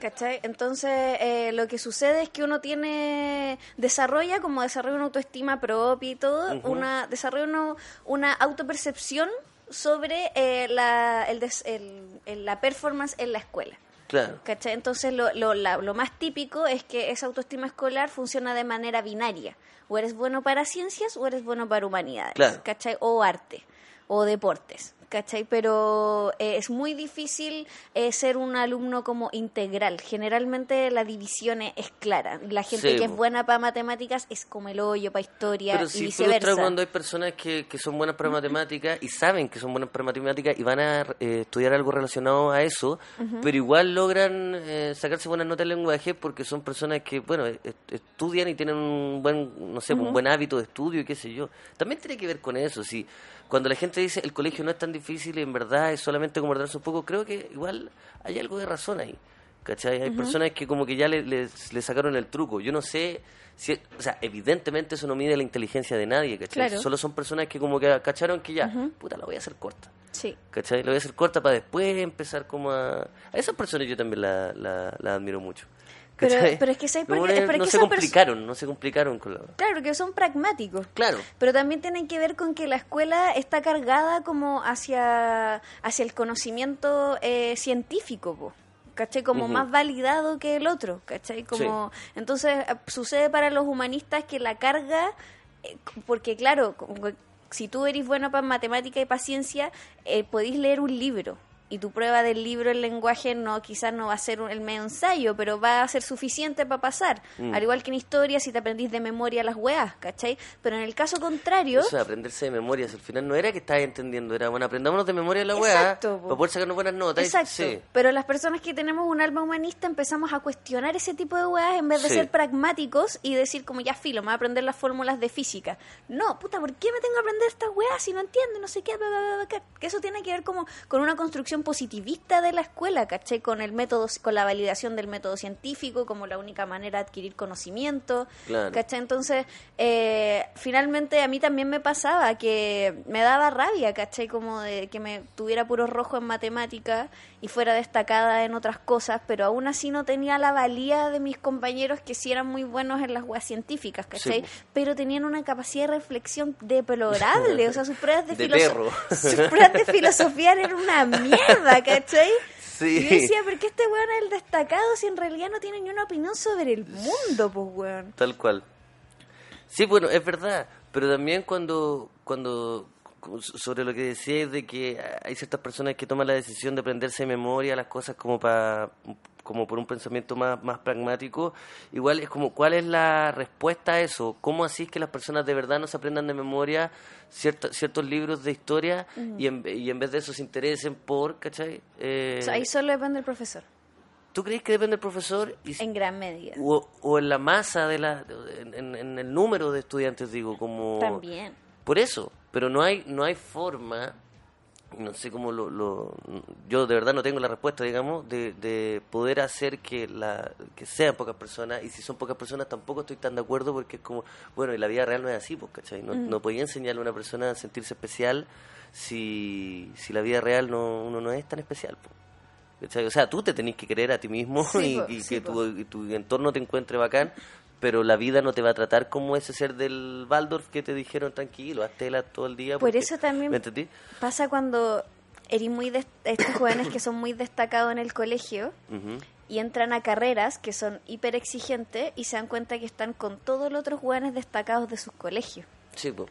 B: ¿Cachai? Entonces, eh, lo que sucede es que uno tiene, desarrolla, como desarrolla una autoestima propia y todo, una, desarrolla uno- una autopercepción sobre eh, la, el des- el- el- la performance en la escuela.
C: Claro.
B: ¿Cachai? Entonces, lo, lo, la- lo más típico es que esa autoestima escolar funciona de manera binaria. O eres bueno para ciencias o eres bueno para humanidades.
C: Claro.
B: ¿Cachai? O arte. O deportes. ¿Cachai? Pero eh, es muy difícil eh, ser un alumno como integral. Generalmente la división es, es clara. La gente
C: Sí,
B: que es buena para matemáticas es como el hoyo para historia
C: Pero
B: y
C: sí
B: viceversa.
C: cuando hay personas que, que son buenas para matemáticas y saben que son buenas para matemáticas y van a eh, estudiar algo relacionado a eso, pero igual logran eh, sacarse buenas notas en lenguaje porque son personas que, bueno, est- estudian y tienen un buen, no sé, un buen hábito de estudio y qué sé yo. También tiene que ver con eso, si cuando la gente dice el colegio no es tan difícil y en verdad es solamente como ordenarse un poco, creo que igual hay algo de razón ahí. ¿Cachai? Hay personas que como que ya le, le- le sacaron el truco. Yo no sé, si, o sea, evidentemente eso no mide la inteligencia de nadie, ¿cachai?
B: Claro.
C: Solo son personas que como que cacharon que ya, puta, la voy a hacer corta.
B: Sí.
C: ¿Cachai? La voy a hacer corta para después empezar como a... A esas personas yo también la, la, la admiro mucho.
B: Pero- pero es que ¿sabes por qué?
C: no, se complicaron, no se complicaron con la...
B: Claro, que son pragmáticos.
C: Claro.
B: Pero también tiene que ver con que la escuela está cargada como hacia, hacia el conocimiento eh, científico, po, ¿cachai? Como más validado que el otro, ¿cachai? Como, Entonces eh, sucede para los humanistas que la carga, eh, porque claro, como si tú eres bueno para matemática y para ciencia, eh, podéis leer un libro. Y tu prueba del libro en lenguaje no quizás no va a ser un- el medio ensayo, pero va a ser suficiente para pasar.
C: Mm.
B: Al igual que en historia, si te aprendís de memoria las weas, ¿cachai? Pero en el caso contrario,
C: Eso de aprenderse de memoria, al final no era que estabas entendiendo, era, bueno, aprendámonos de memoria la weá
B: Exacto, po.
C: para poder sacarnos buenas notas.
B: exacto.
C: Sí.
B: Pero las personas que tenemos un alma humanista empezamos a cuestionar ese tipo de weas en vez de
C: Sí.
B: ser pragmáticos y decir como ya filo, me voy a aprender las fórmulas de física. No, puta, ¿por qué me tengo que aprender estas weas si no entiendo? No sé qué, bla, bla, bla, bla, bla? Que eso tiene que ver como con una construcción positivista de la escuela, ¿cachai? Con el método, con la validación del método científico como la única manera de adquirir conocimiento.
C: Claro.
B: ¿Cachai? Entonces, eh, finalmente a mí también me pasaba que me daba rabia, ¿cachai? Como de que me tuviera puro rojo en matemática y fuera destacada en otras cosas, pero aún así no tenía la valía de mis compañeros que sí eran muy buenos en las weas científicas, ¿cachai?
C: Sí.
B: Pero tenían una capacidad de reflexión deplorable, o sea, sus pruebas de,
C: De
B: filosofía. Sus pruebas de filosofía eran una mierda, ¿cachai?
C: Sí.
B: Y yo decía, ¿por qué este weón es el destacado si en realidad no tiene ni una opinión sobre el mundo, pues weón?
C: Tal cual. Sí, bueno, es verdad, pero también cuando, cuando sobre lo que decías de que hay ciertas personas que toman la decisión de aprenderse de memoria las cosas como para como por un pensamiento más, más pragmático, igual es como cuál es la respuesta a eso, cómo así es que las personas de verdad no se aprendan de memoria cierta- ciertos libros de historia y, en, y en vez de eso se interesen por, ¿cachai? Eh,
B: O sea, ahí solo depende del profesor,
C: ¿Tú crees que depende del profesor? Y,
B: en gran medida.
C: o, o en la masa de la en, en- en el número de estudiantes digo como
B: También.
C: por eso pero no hay no hay forma no sé cómo lo, lo- yo de verdad no tengo la respuesta digamos de, de poder hacer que la que sean pocas personas y si son pocas personas tampoco estoy tan de acuerdo porque es como bueno y la vida real no es así pues ¿cachai? no, no podía enseñarle a una persona a sentirse especial si si la vida real no uno no es tan especial pues. ¿Cachai? O sea, tú te tenés que creer a ti mismo
B: Sí,
C: y,
B: po,
C: y
B: sí,
C: que tu, y tu entorno te encuentre bacán, pero la vida no te va a tratar como ese ser del Waldorf que te dijeron tranquilo, haz tela todo el día.
B: Por
C: porque-
B: eso también-
C: ¿Me entendí?
B: Pasa cuando eres muy des- estos jóvenes que son muy destacados en el colegio y entran a carreras que son hiper exigentes y se dan cuenta que están con todos los otros jóvenes destacados de sus colegios.
C: Sí, po.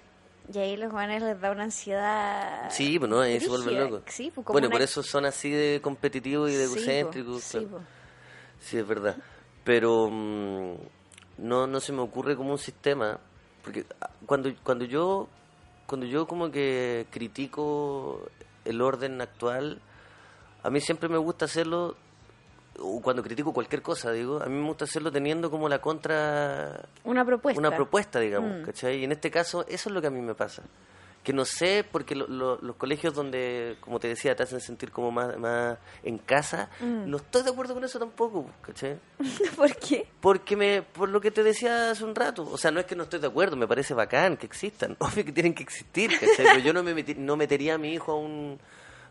B: Y ahí los jóvenes les da una ansiedad.
C: Sí, pues no, ahí se vuelven locos.
B: Sí, pues, como
C: bueno,
B: una-
C: por eso son así de competitivos y de egocéntricos.
B: sí,
C: claro. Sí, es verdad. Pero mm, no, no se me ocurre como un sistema. Porque ah, cuando, cuando yo cuando yo como que critico el orden actual, a mí siempre me gusta hacerlo, o cuando critico cualquier cosa, digo, a mí me gusta hacerlo teniendo como la contra
B: Una propuesta.
C: una propuesta, digamos,
B: Mm.
C: ¿cachai? Y en este caso, eso es lo que a mí me pasa. Que no sé, porque lo- lo- los colegios donde, como te decía, te hacen sentir como más, más en casa,
B: Mm.
C: no estoy de acuerdo con eso tampoco, ¿cachai?
B: ¿Por qué?
C: Porque me, por lo que te decía hace un rato, o sea, no es que no estoy de acuerdo, me parece bacán que existan, obvio que tienen que existir, ¿cachai? Pero yo no me meti- no metería a mi hijo a un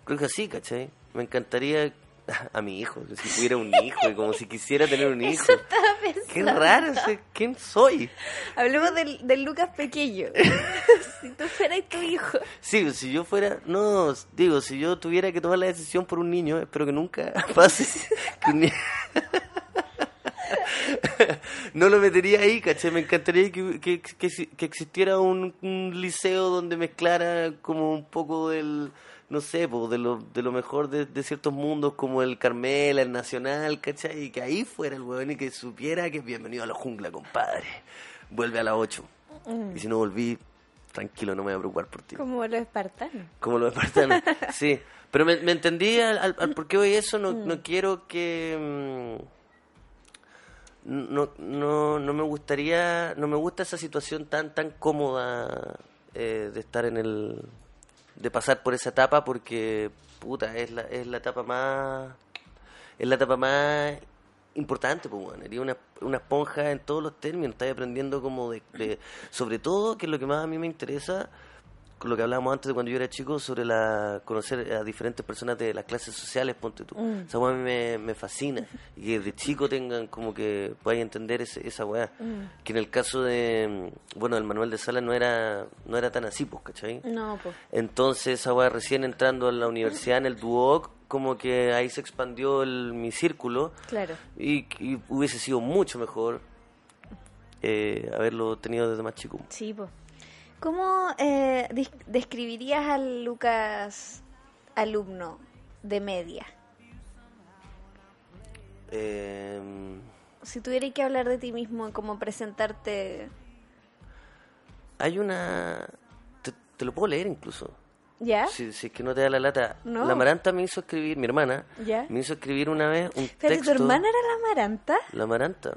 C: colegio así, ¿cachai? Me encantaría a mi hijo, si tuviera un hijo, y como si quisiera tener un hijo.
B: Eso estaba pensando.
C: Qué raro, ¿quién soy?
B: Hablemos del, del Lucas pequeño. si tú fueras tu hijo.
C: Sí, si yo fuera, no, digo, si yo tuviera que tomar la decisión por un niño, espero que nunca pase no lo metería ahí, ¿cachai? Me encantaría que, que, que, que existiera un, un liceo donde mezclara como un poco del, no sé, po, de, lo, de lo mejor de, de ciertos mundos como el Carmela, el Nacional, ¿cachai? Y que ahí fuera el weón y que supiera que bienvenido a la jungla, compadre. Vuelve a las 8. Y si no volví, tranquilo, no me voy a preocupar por ti.
B: Como los espartanos.
C: Como los espartanos, sí. Pero me, me entendí al, al- al por qué voy a eso. No, no quiero que... mm, No, no, no me gustaría... No me gusta esa situación tan tan cómoda eh, de estar en el... De pasar por esa etapa porque, puta, es la, es la etapa más... Es la etapa más importante, pues, bueno. Sería una, una esponja en todos los términos. Estás aprendiendo como de, de- Sobre todo, que es lo que más a mí me interesa, lo que hablábamos antes de cuando yo era chico, sobre la conocer a diferentes personas de las clases sociales, ponte tú. Esa weá a mí me, me fascina. Y que de chico tengan como que puedan entender ese- esa weá. Que en el caso de, mm, bueno, del Manuel de Salas no era, no era tan así, pues, ¿cachai?
B: No, pues.
C: Entonces, esa weá recién entrando a la universidad en el Duoc, como que ahí se expandió el, mi círculo
B: Claro.
C: y, y hubiese sido mucho mejor eh, haberlo tenido desde más chico.
B: Sí, pues. ¿Cómo eh, describirías al Lucas alumno de media?
C: Eh,
B: Si tuvieras que hablar de ti mismo, como presentarte...
C: hay una... Te, te lo puedo leer incluso.
B: ¿Ya?
C: Si, si es que no te da la lata.
B: No.
C: La Maranta me hizo escribir, mi hermana,
B: ¿Ya?
C: me hizo escribir una vez un texto.
B: ¿tu hermana era la Maranta?
C: La Maranta.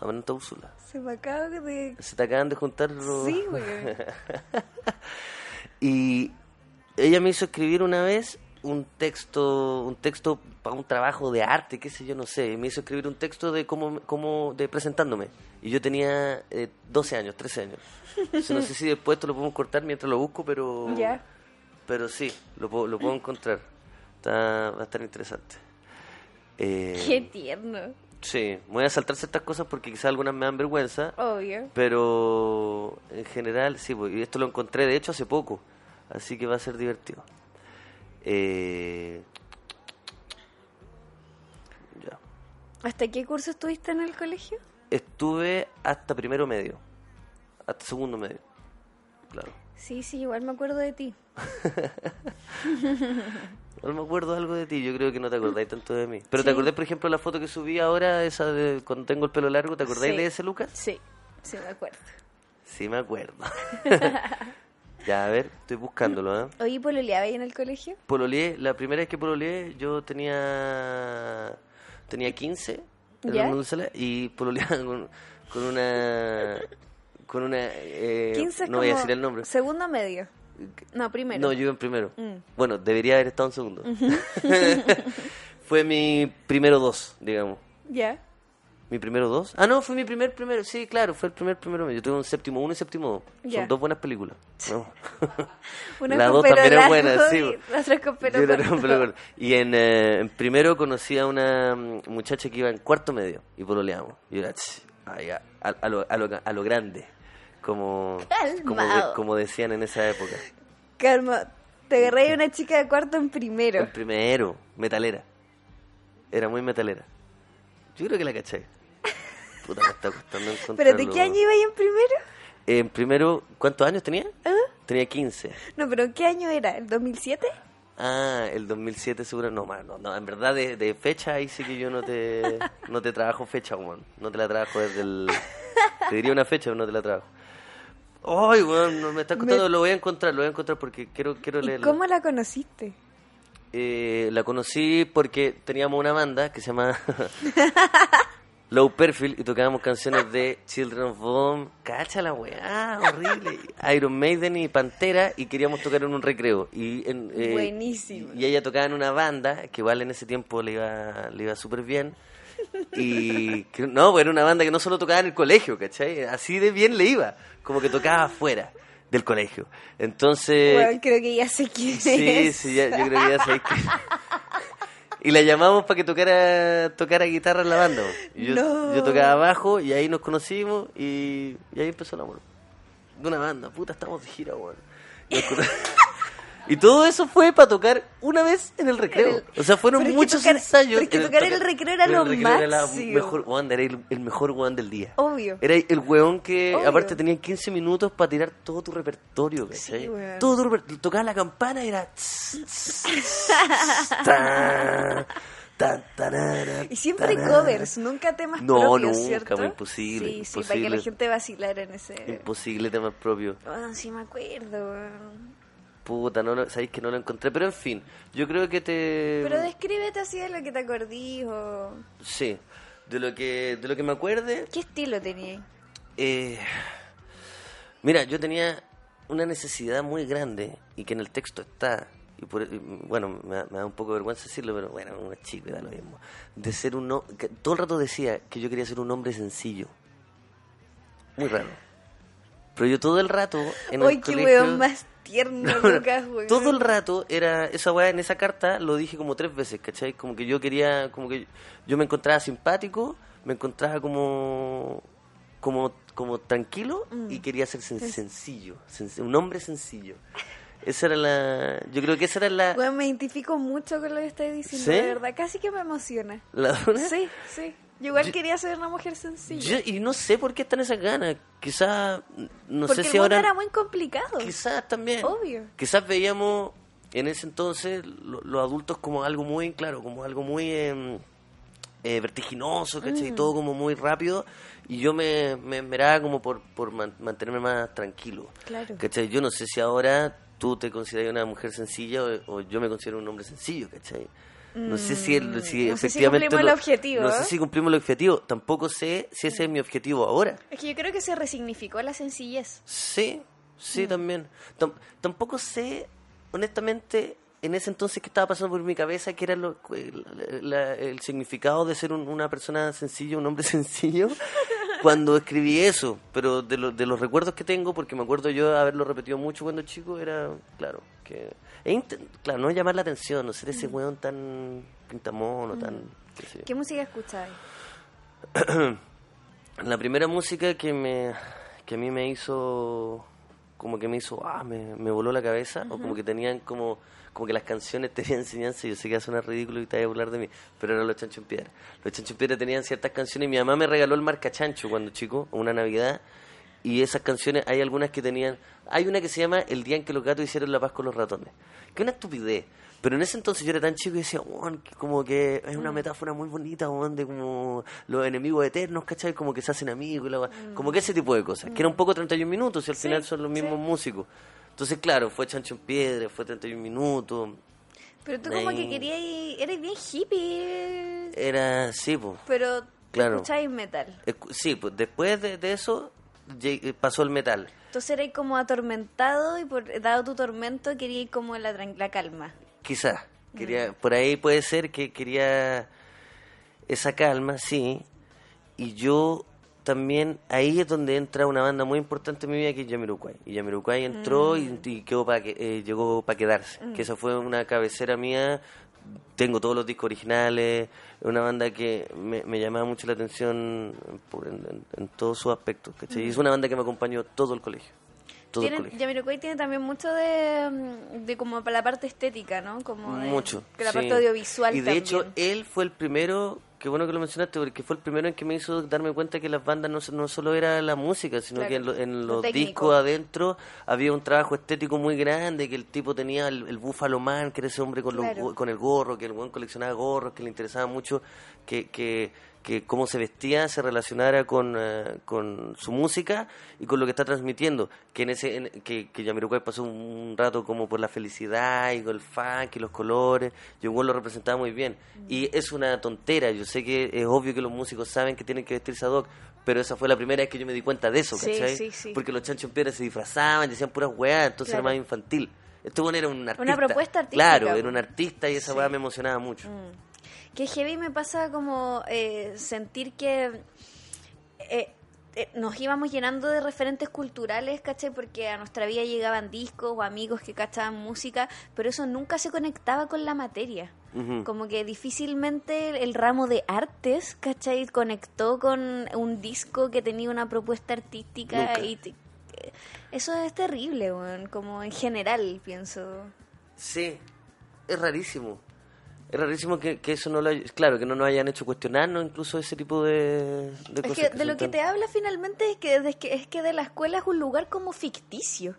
C: La Maranta Úrsula.
B: Se me acaba de...
C: Se te acaban de juntar los...
B: Sí, güey.
C: Y ella me hizo escribir una vez un texto, un texto para un trabajo de arte, qué sé yo, no sé. Me hizo escribir un texto de cómo, cómo de presentándome. Y yo tenía eh, 12 años, 13 años. Entonces, no sé si después esto lo podemos cortar mientras lo busco, pero
B: Ya.
C: pero sí, lo, puedo- lo puedo encontrar. Está, va a estar interesante. Eh,
B: Qué tierno.
C: Sí, voy a saltar ciertas cosas porque quizás algunas me dan vergüenza,
B: Obvio.
C: pero en general, sí, pues, y esto lo encontré de hecho hace poco, así que va a ser divertido. Eh, ya.
B: ¿Hasta qué curso estuviste en el colegio?
C: Estuve hasta primero medio, hasta segundo medio, claro.
B: Sí, sí, igual me acuerdo de ti.
C: No me acuerdo algo de ti, yo creo que no te acordáis tanto de mí. Pero
B: Sí.
C: ¿te acordás, por ejemplo, la foto que subí ahora, esa de cuando tengo el pelo largo? ¿Te acordáis
B: Sí.
C: de ese, Lucas?
B: Sí, sí me acuerdo.
C: Sí, me acuerdo. ya, a ver, estoy buscándolo, ¿eh?
B: Oye, ¿pololeaba ahí en el colegio?
C: Pololeé, la primera vez que pololeé, yo tenía tenía 15 en
B: ¿Ya?
C: y pololeaba con, con una con una eh,
B: 15 es
C: no voy a decir el nombre.
B: Segundo medio. No, primero.
C: No, yo iba en primero.
B: Mm.
C: Bueno, debería haber estado en segundo. Fue mi primero dos, digamos.
B: Ya.
C: ¿Mi primero dos? Ah, no, fue mi primer primero. Sí, claro, fue el primer primero. Yo tuve un séptimo uno y séptimo dos. Son dos buenas películas. ¿no?
B: Una
C: La
B: con
C: dos también es
B: largo
C: buena, sí.
B: y la otra con pelo
C: Yo. Y en, eh, en primero conocí a una mm, muchacha que iba en cuarto medio y pololeamos. Y era ch, ay, a, a- a lo, a, lo, a lo grande, como, como, de- como decían en esa época.
B: Calma, te agarré a una chica de cuarto en primero.
C: En primero, metalera. Era muy metalera. Yo creo que la caché. Puta, me está costando encontrarlo.
B: ¿Pero de qué año iba ahí en primero?
C: En primero, ¿cuántos años tenía?
B: ¿Ah?
C: Tenía 15.
B: No, pero ¿qué año era? ¿El 2007?
C: Ah, el 2007 seguro. No, man, no, no, en verdad de, de fecha ahí sí que yo no te, no te trabajo fecha, weón. No te la trabajo desde el... Te diría una fecha, pero no te la trabajo. Ay, weón, no me está costando,
B: Me-
C: lo voy a encontrar, lo voy a encontrar porque quiero, quiero
B: ¿Y
C: leerlo.
B: cómo la conociste?
C: Eh, la conocí porque teníamos una banda que se llama Low Perfil y tocábamos canciones de Children of Bodom. Cacha la weá, horrible. Iron Maiden y Pantera y queríamos tocar en un recreo. Y en, eh,
B: Buenísimo.
C: Y ella tocaba en una banda que igual en ese tiempo le iba, le iba súper bien. Y que- no, pues era una banda que no solo tocaba en el colegio, ¿cachai? Así de bien le iba. Como que tocaba afuera del colegio. Entonces...
B: Bueno, creo que ya sé quién
C: Sí,
B: es.
C: sí, ya, yo creo que ya sabéis que... Y la llamamos para que tocara, tocara guitarra en la banda. Y yo,
B: No.
C: yo tocaba abajo y ahí nos conocimos y, y ahí empezó el amor. De una banda, puta, estamos de gira, weón. Y todo eso fue para tocar una vez en el recreo. O sea, fueron
B: pero
C: muchos
B: tocar-
C: ensayos.
B: pero es que
C: en
B: tocar en el recreo era lo
C: recreo era la
B: máximo.
C: mejor, weón, era el, el mejor weón del día.
B: Obvio.
C: Era el weón que,
B: Obvio.
C: aparte, tenían 15 minutos para tirar todo tu repertorio, ¿cachai?
B: Sí, weón.
C: Todo tu repertorio. Tocaba la campana y era... tss, tss, tss, ta, ta, tarara,
B: Y siempre
C: tarara.
B: covers, nunca temas
C: No,
B: propios,
C: nunca,
B: ¿cierto?
C: pues, imposible,
B: Sí, sí, para
C: imposible.
B: que la gente vacilara en ese...
C: Imposible temas propios.
B: Ah, sí me acuerdo, weón.
C: Puta, no sabéis que no lo encontré. Pero en fin, yo creo que te...
B: Pero descríbete así de lo que te acordís o...
C: Sí, de lo que, de lo que me acuerde...
B: ¿Qué estilo tenías?
C: Eh, mira, yo tenía una necesidad muy grande y que en el texto está, y por, y, bueno, me, da- me da un poco de vergüenza decirlo, pero bueno, una chica da lo mismo, de ser un... ho- que todo el rato decía que yo quería ser un hombre sencillo. Muy raro. Pero yo todo el rato en
B: ¡Ay,
C: el
B: qué
C: colegio-
B: weón más tierno,
C: no, no,
B: Lucas, weón!
C: Todo el rato era esa weá en esa carta, lo dije como tres veces, ¿cachai? Como que yo quería, como que yo me encontraba simpático, me encontraba como como como tranquilo
B: Mm.
C: y quería ser sen- sencillo, sen- un hombre sencillo. Esa era la, yo creo que esa era la,
B: Weón, me identifico mucho con lo que estás diciendo,
C: ¿Sí?
B: de verdad. Casi que me emociona.
C: la dura.
B: Sí, sí. Yo igual
C: Yo-
B: quería ser una mujer sencilla.
C: Yo- y no sé por qué están esas ganas, quizás, no
B: porque
C: sé
B: el
C: si
B: mundo
C: ahora...
B: era muy complicado.
C: Quizás también.
B: Obvio.
C: Quizás veíamos en ese entonces lo- los adultos como algo muy, claro, como algo muy em, eh, vertiginoso, ¿cachai?
B: Mm.
C: Todo como muy rápido. Y yo me, me esmeraba como por, por man- mantenerme más tranquilo.
B: Claro.
C: ¿Cachai? Yo no sé si ahora tú te consideras una mujer sencilla o, o yo me considero un hombre sencillo, ¿cachai? No sé si, el, si
B: Mm, no sé si
C: efectivamente...
B: cumplimos el
C: lo-
B: objetivo,
C: No sé si cumplimos el objetivo. Tampoco sé si ese es mi objetivo ahora.
B: Es que yo creo que se resignificó la sencillez.
C: Sí,
B: Mm.
C: sí, también. Tam- tampoco sé, honestamente, en ese entonces que estaba pasando por mi cabeza, que era lo- la- la- el significado de ser un- una persona sencilla, un hombre sencillo, cuando escribí eso. Pero de, lo- de los recuerdos que tengo, porque me acuerdo yo haberlo repetido mucho cuando chico, era, claro, que... e claro, no llamar la atención, no ser ese weón tan pintamono, tan... qué sé yo.
B: Mm. ¿Qué música escuchabas?
C: La primera música que me que a mí me hizo como que me hizo ah me, me voló la cabeza o como que tenían como como que las canciones tenían enseñanza yo sé que va a sonar ridículo y te voy a burlar de mí pero eran los chancho en piedra los chancho en piedra tenían ciertas canciones y mi mamá me regaló el marca chancho cuando chico una navidad y esas canciones hay algunas que tenían hay una que se llama el día en que los gatos hicieron la paz con los ratones que una estupidez pero en ese entonces yo era tan chico y decía, "Weón, que como que es una metáfora muy bonita, weón, de como los enemigos eternos, ¿cachai? Como que se hacen amigos, y la weá. como que ese tipo de cosas. Que era un poco 31 minutos y al
B: Sí,
C: final son los mismos
B: sí.
C: músicos. Entonces, claro, fue Chancho en Piedra, fue 31 minutos.
B: Pero tú como que querías... Eres bien hippie,
C: Era, sí, pues.
B: pero
C: Claro.
B: escuchabas metal.
C: Sí, pues después de, de eso pasó el metal.
B: Entonces eres como atormentado y por dado tu tormento querías como la, la calma.
C: Quizás. Quería, por ahí puede ser que quería esa calma, sí. Y yo también, ahí es donde entra una banda muy importante en mi vida que es Yamiroquai. Y Yamiroquai entró y, y quedó pa que, eh, llegó para quedarse. Que esa fue una cabecera mía. Tengo todos los discos originales. Es una banda que me, me llamaba mucho la atención en- en todos sus aspectos. ¿cachai? Y es una banda que me acompañó todo el colegio. Todo el
B: Tiene,
C: colegio.
B: Jamiroquai tiene también mucho de, mm, de como para la parte estética, ¿no? Como de,
C: Mucho.
B: Que la
C: sí.
B: parte audiovisual
C: Y de
B: también.
C: hecho, él fue el primero, qué bueno que lo mencionaste, porque fue el primero en que me hizo darme cuenta que las bandas no, no solo era la música, sino
B: Claro,
C: que en, lo- en
B: lo
C: los
B: técnico.
C: discos adentro había un trabajo estético muy grande, que el tipo tenía el, el Buffalo Man, que era ese hombre con, los
B: Claro.
C: con el gorro, que el buen coleccionaba gorros, que le interesaba mucho que, que, que cómo se vestía se relacionara con, eh, con su música y con lo que está transmitiendo. Que en ese en- que, que Jamiroquai pasó un rato como por la felicidad y con el funk y los colores. Wall lo representaba muy bien. Y es una tontera. Yo sé que es obvio que los músicos saben que tienen que vestirse ad hoc. Pero esa fue la primera vez que yo me di cuenta de eso,
B: Sí,
C: ¿cachai?
B: sí, sí.
C: Porque los chanchos en piedra se disfrazaban, decían puras weas, entonces
B: Claro.
C: era más infantil. Este bueno era un artista.
B: propuesta artística,
C: Claro, era un artista y esa
B: Sí.
C: wea me emocionaba mucho.
B: Que heavy me pasa como eh, sentir que eh, eh, nos íbamos llenando de referentes culturales, ¿cachai? Porque a nuestra vida llegaban discos o amigos que cachaban música, pero eso nunca se conectaba con la materia. Como que difícilmente el, ramo de artes, ¿cachai? Conectó con un disco que tenía una propuesta artística
C: Nunca.
B: y... te- eh, eso es terrible, como en general, pienso.
C: Sí, es rarísimo. Es rarísimo que, que eso no lo hay- claro, que no nos hayan hecho cuestionarnos incluso ese tipo de, de
B: Es
C: cosas.
B: que
C: que
B: de lo que te habla finalmente es que, es que es que de la escuela es un lugar como ficticio.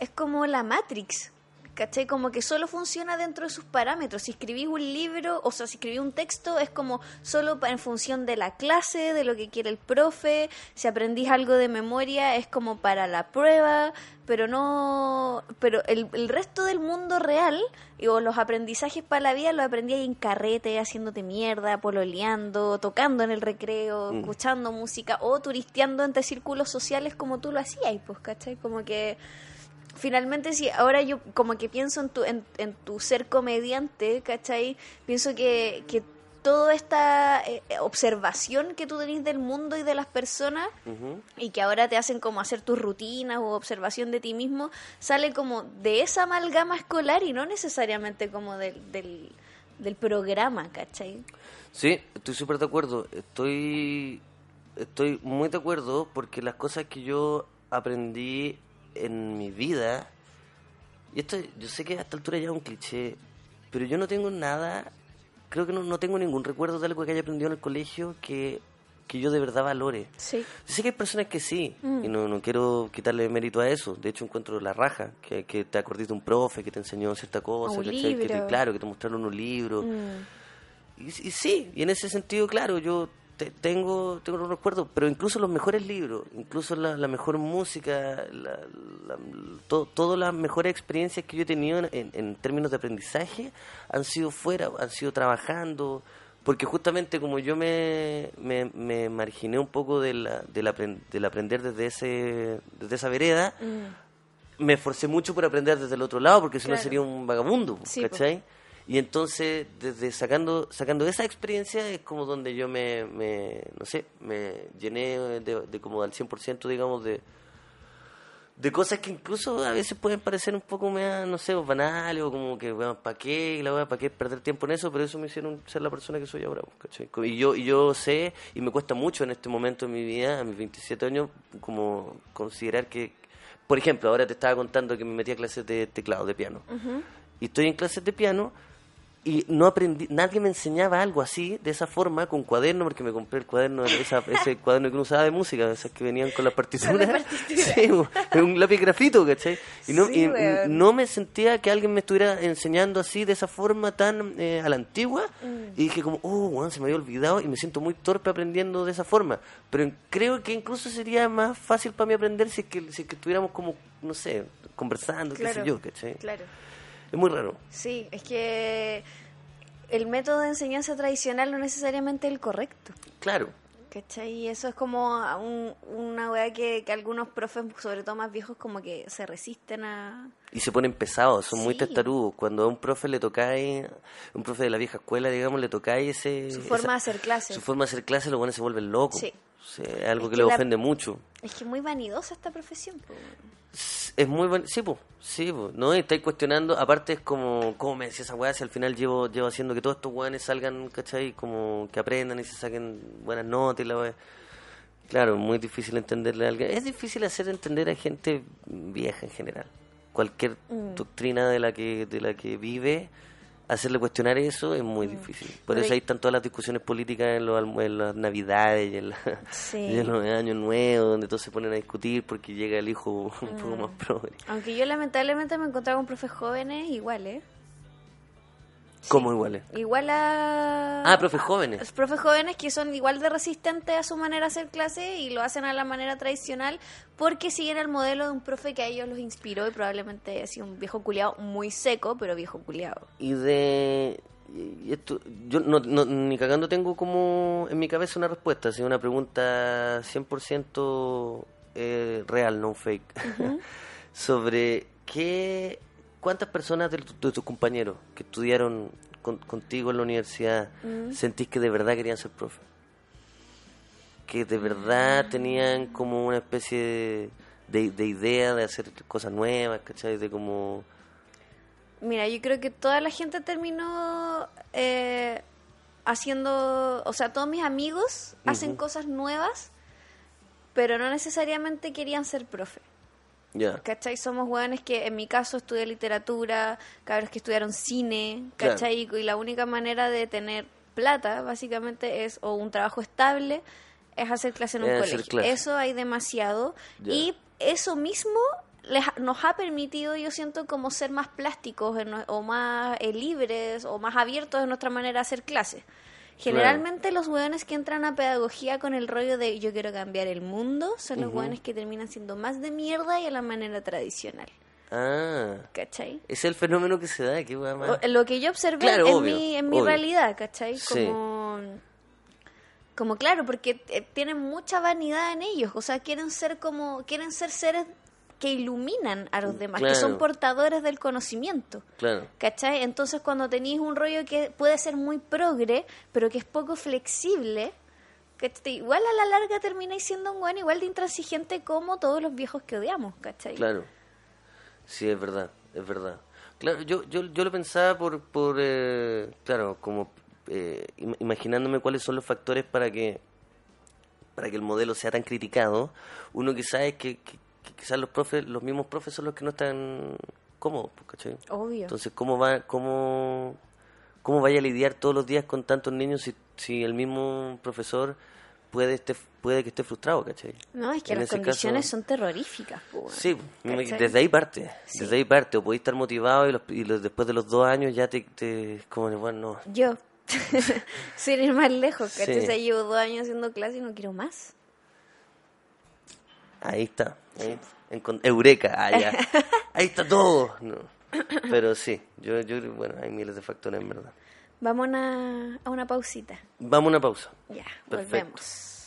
B: Es como la Matrix. ¿Cachai? Como que solo funciona dentro de sus parámetros. Si escribís un libro, o sea, si escribís un texto, es como solo en función de la clase, de lo que quiere el profe. Si aprendís algo de memoria, es como para la prueba, pero no. Pero el, el resto del mundo real, y- o los aprendizajes para la vida, los aprendí ahí en carrete, haciéndote mierda, pololeando, tocando en el recreo,
C: Mm.
B: escuchando música, o turisteando entre círculos sociales como tú lo hacías, pues, ¿cachai? Como que finalmente sí, ahora yo como que pienso en tu, en, en tu ser comediante, ¿cachai? Pienso que, que toda esta eh, observación que tú tenés del mundo y de las personas y que ahora te hacen como hacer tus rutinas o observación de ti mismo, sale como de esa amalgama escolar y no necesariamente como del, del, del programa, ¿cachai?
C: Sí, estoy súper de acuerdo. Estoy, estoy muy de acuerdo porque las cosas que yo aprendí en mi vida, y esto yo sé que a esta altura ya es un cliché, pero yo no tengo nada, creo que no, no tengo ningún recuerdo de algo que haya aprendido en el colegio que, que yo de verdad valore.
B: Sí.
C: Yo sé que hay personas que sí,
B: Mm.
C: y no, no quiero quitarle mérito a eso. De hecho, encuentro la raja, que, que te acordís de un profe que te enseñó cierta cosa,
B: un
C: ¿cachai? Que te-
B: libro.
C: claro, que te mostraron un libro.
B: Mm.
C: Y, y sí, y en ese sentido, claro, yo te- tengo, tengo los recuerdos, pero incluso los mejores libros, incluso la, la mejor música, la, la- to- todas las mejores experiencias que yo he tenido en, en- en términos de aprendizaje han sido fuera, han sido trabajando, porque justamente como yo me, me, me marginé un poco de la, del, apren- del aprender desde, ese, desde esa vereda,
B: Mm.
C: me esforcé mucho por aprender desde el otro lado, porque si no
B: Claro.
C: sería un vagabundo,
B: Sí.
C: ¿cachai? Y entonces, desde sacando sacando esa experiencia, es como donde yo me, me no sé, me llené de, de como al 100%, digamos, de, de cosas que incluso a veces pueden parecer un poco, mea, no sé, banales, o como que, bueno, ¿para qué? La ¿para qué perder tiempo en eso? Pero eso me hicieron ser la persona que soy ahora, ¿cachai? Y yo, y yo sé, y me cuesta mucho en este momento de mi vida, a mis 27 años, como considerar que, por ejemplo, ahora te estaba contando que me metí a clases de teclado, de piano. Y estoy en clases de piano y no aprendí, nadie me enseñaba algo así, de esa forma, con cuaderno, porque me compré el cuaderno, esa, ese cuaderno que uno usaba de música, esas que venían con las partituras. Sí, un lápiz grafito, ¿cachai? Y no,
B: Sí,
C: y no me sentía que alguien me estuviera enseñando así, de esa forma tan eh, a la antigua,
B: Mm.
C: y dije como, oh, se me había olvidado, y me siento muy torpe aprendiendo de esa forma. Pero creo que incluso sería más fácil para mí aprender si es que, si es que estuviéramos como, no sé, conversando, qué sé yo, ¿cachai?
B: Claro.
C: Es muy raro.
B: Sí, es que el método de enseñanza tradicional no necesariamente es el correcto.
C: Claro.
B: ¿Cachai? Y eso es como un- una weá que, que algunos profes, sobre todo más viejos, como que se resisten a...
C: Y se ponen pesados, son muy testarudos. Cuando a un profe le tocáis, un profe de la vieja escuela, digamos, le tocáis ese...
B: Su forma de hacer clases.
C: Su forma de hacer clase, los buenos se vuelven locos.
B: Sí.
C: Sí, es algo
B: Es
C: que,
B: que
C: les
B: la-
C: ofende mucho.
B: Es que es muy vanidosa esta profesión. po.
C: Es muy bueno, sí, pues, sí, pues, ¿no? Y estáis cuestionando, aparte es como, ¿cómo me decía esa weá? Si al final llevo, llevo haciendo que todos estos weones salgan, ¿cachai? Como que aprendan y se saquen buenas notas y la weá. Claro, muy difícil entenderle a alguien. Es difícil hacer entender a gente vieja en general. Cualquier
B: Mm.
C: doctrina de la que de la que vive, hacerle cuestionar eso es muy difícil. Por
B: Mm. Pero
C: eso
B: hay-
C: ahí están todas las discusiones políticas en, los en las navidades y en, la-
B: Sí.
C: y en los años nuevos, donde todos se ponen a discutir porque llega el hijo un poco
B: Mm.
C: más progre.
B: Aunque yo lamentablemente me encontraba con profes jóvenes igual, ¿eh?
C: ¿Cómo iguales?
B: Igual a...
C: Ah, profes jóvenes.
B: Los profes jóvenes que son igual de resistentes a su manera de hacer clase y lo hacen a la manera tradicional porque siguen el modelo de un profe que a ellos los inspiró y probablemente ha sido un viejo culiado muy seco, pero viejo culiado.
C: Y de... y esto, yo no, no- ni cagando tengo como en mi cabeza una respuesta, sino una pregunta 100% eh, real, no fake, sobre qué, cuántas personas de, tu- tus compañeros que estudiaron con- contigo en la universidad sentís que de verdad querían ser profe. Que de verdad tenían como una especie de, de idea de hacer cosas nuevas, ¿cachai? De como...
B: Mira, yo creo que toda la gente terminó eh, haciendo, o sea, todos mis amigos hacen cosas nuevas, pero no necesariamente querían ser profe.
C: Ya.
B: ¿Cachai? Somos hueones que en mi caso estudié literatura, cabros que estudiaron cine,
C: Claro.
B: ¿cachai? Y la única manera de tener plata, básicamente, es o un trabajo estable, es hacer clase en un
C: Es
B: colegio. Eso hay demasiado. Y eso mismo les nos ha permitido, yo siento, como ser más plásticos en o más eh, libres o más abiertos en nuestra manera de hacer clases. Generalmente los hueones que entran a pedagogía con el rollo de yo quiero cambiar el mundo son los hueones que terminan siendo más de mierda y a la manera tradicional.
C: Ah,
B: ¿Cachai?
C: es el fenómeno que se da, qué.
B: O- Lo que yo observé
C: Claro,
B: en,
C: obvio,
B: mi, en mi
C: obvio.
B: realidad, ¿cachai?
C: Sí.
B: Como, como claro, porque eh, tienen mucha vanidad en ellos, o sea, quieren ser como, quieren ser seres que iluminan a los demás, que son portadores del conocimiento.
C: Claro,
B: ¿Cachai? Entonces cuando tenéis un rollo que puede ser muy progre, pero que es poco flexible, ¿cachai? igual a la larga termináis siendo un buen igual de intransigente como todos los viejos que odiamos, ¿cachai?
C: claro. Sí, es verdad, es verdad. Claro, yo, yo, yo lo pensaba por, por eh, claro, como eh, im- imaginándome cuáles son los factores para que para que el modelo sea tan criticado. Uno que sabe que- que quizás los profes, los mismos profes son los que no están cómodos, pues, ¿cachai?
B: Obvio.
C: Entonces, ¿cómo va, cómo, cómo vaya a lidiar todos los días con tantos niños si, si el mismo profesor puede, este, puede que esté frustrado, ¿cachai?
B: no, es que
C: en
B: las condiciones
C: caso-
B: son terroríficas. po, weón.
C: Sí, me-
B: ¿Cachai?
C: desde ahí parte,
B: Sí.
C: desde ahí parte, o podéis estar motivado y, los, y los- después de los dos años ya te, te como, bueno, no,
B: Yo, sin ir más lejos, ¿cachai?
C: Sí.
B: O sea, llevo dos años haciendo clase y no quiero más.
C: Ahí está, ahí, eureka, ya. ahí está todo. No. Pero sí, yo, yo, bueno, hay miles de factores en verdad.
B: Vamos a una, a una pausita.
C: Vamos a una pausa.
B: Ya,
C: Perfecto.
B: volvemos.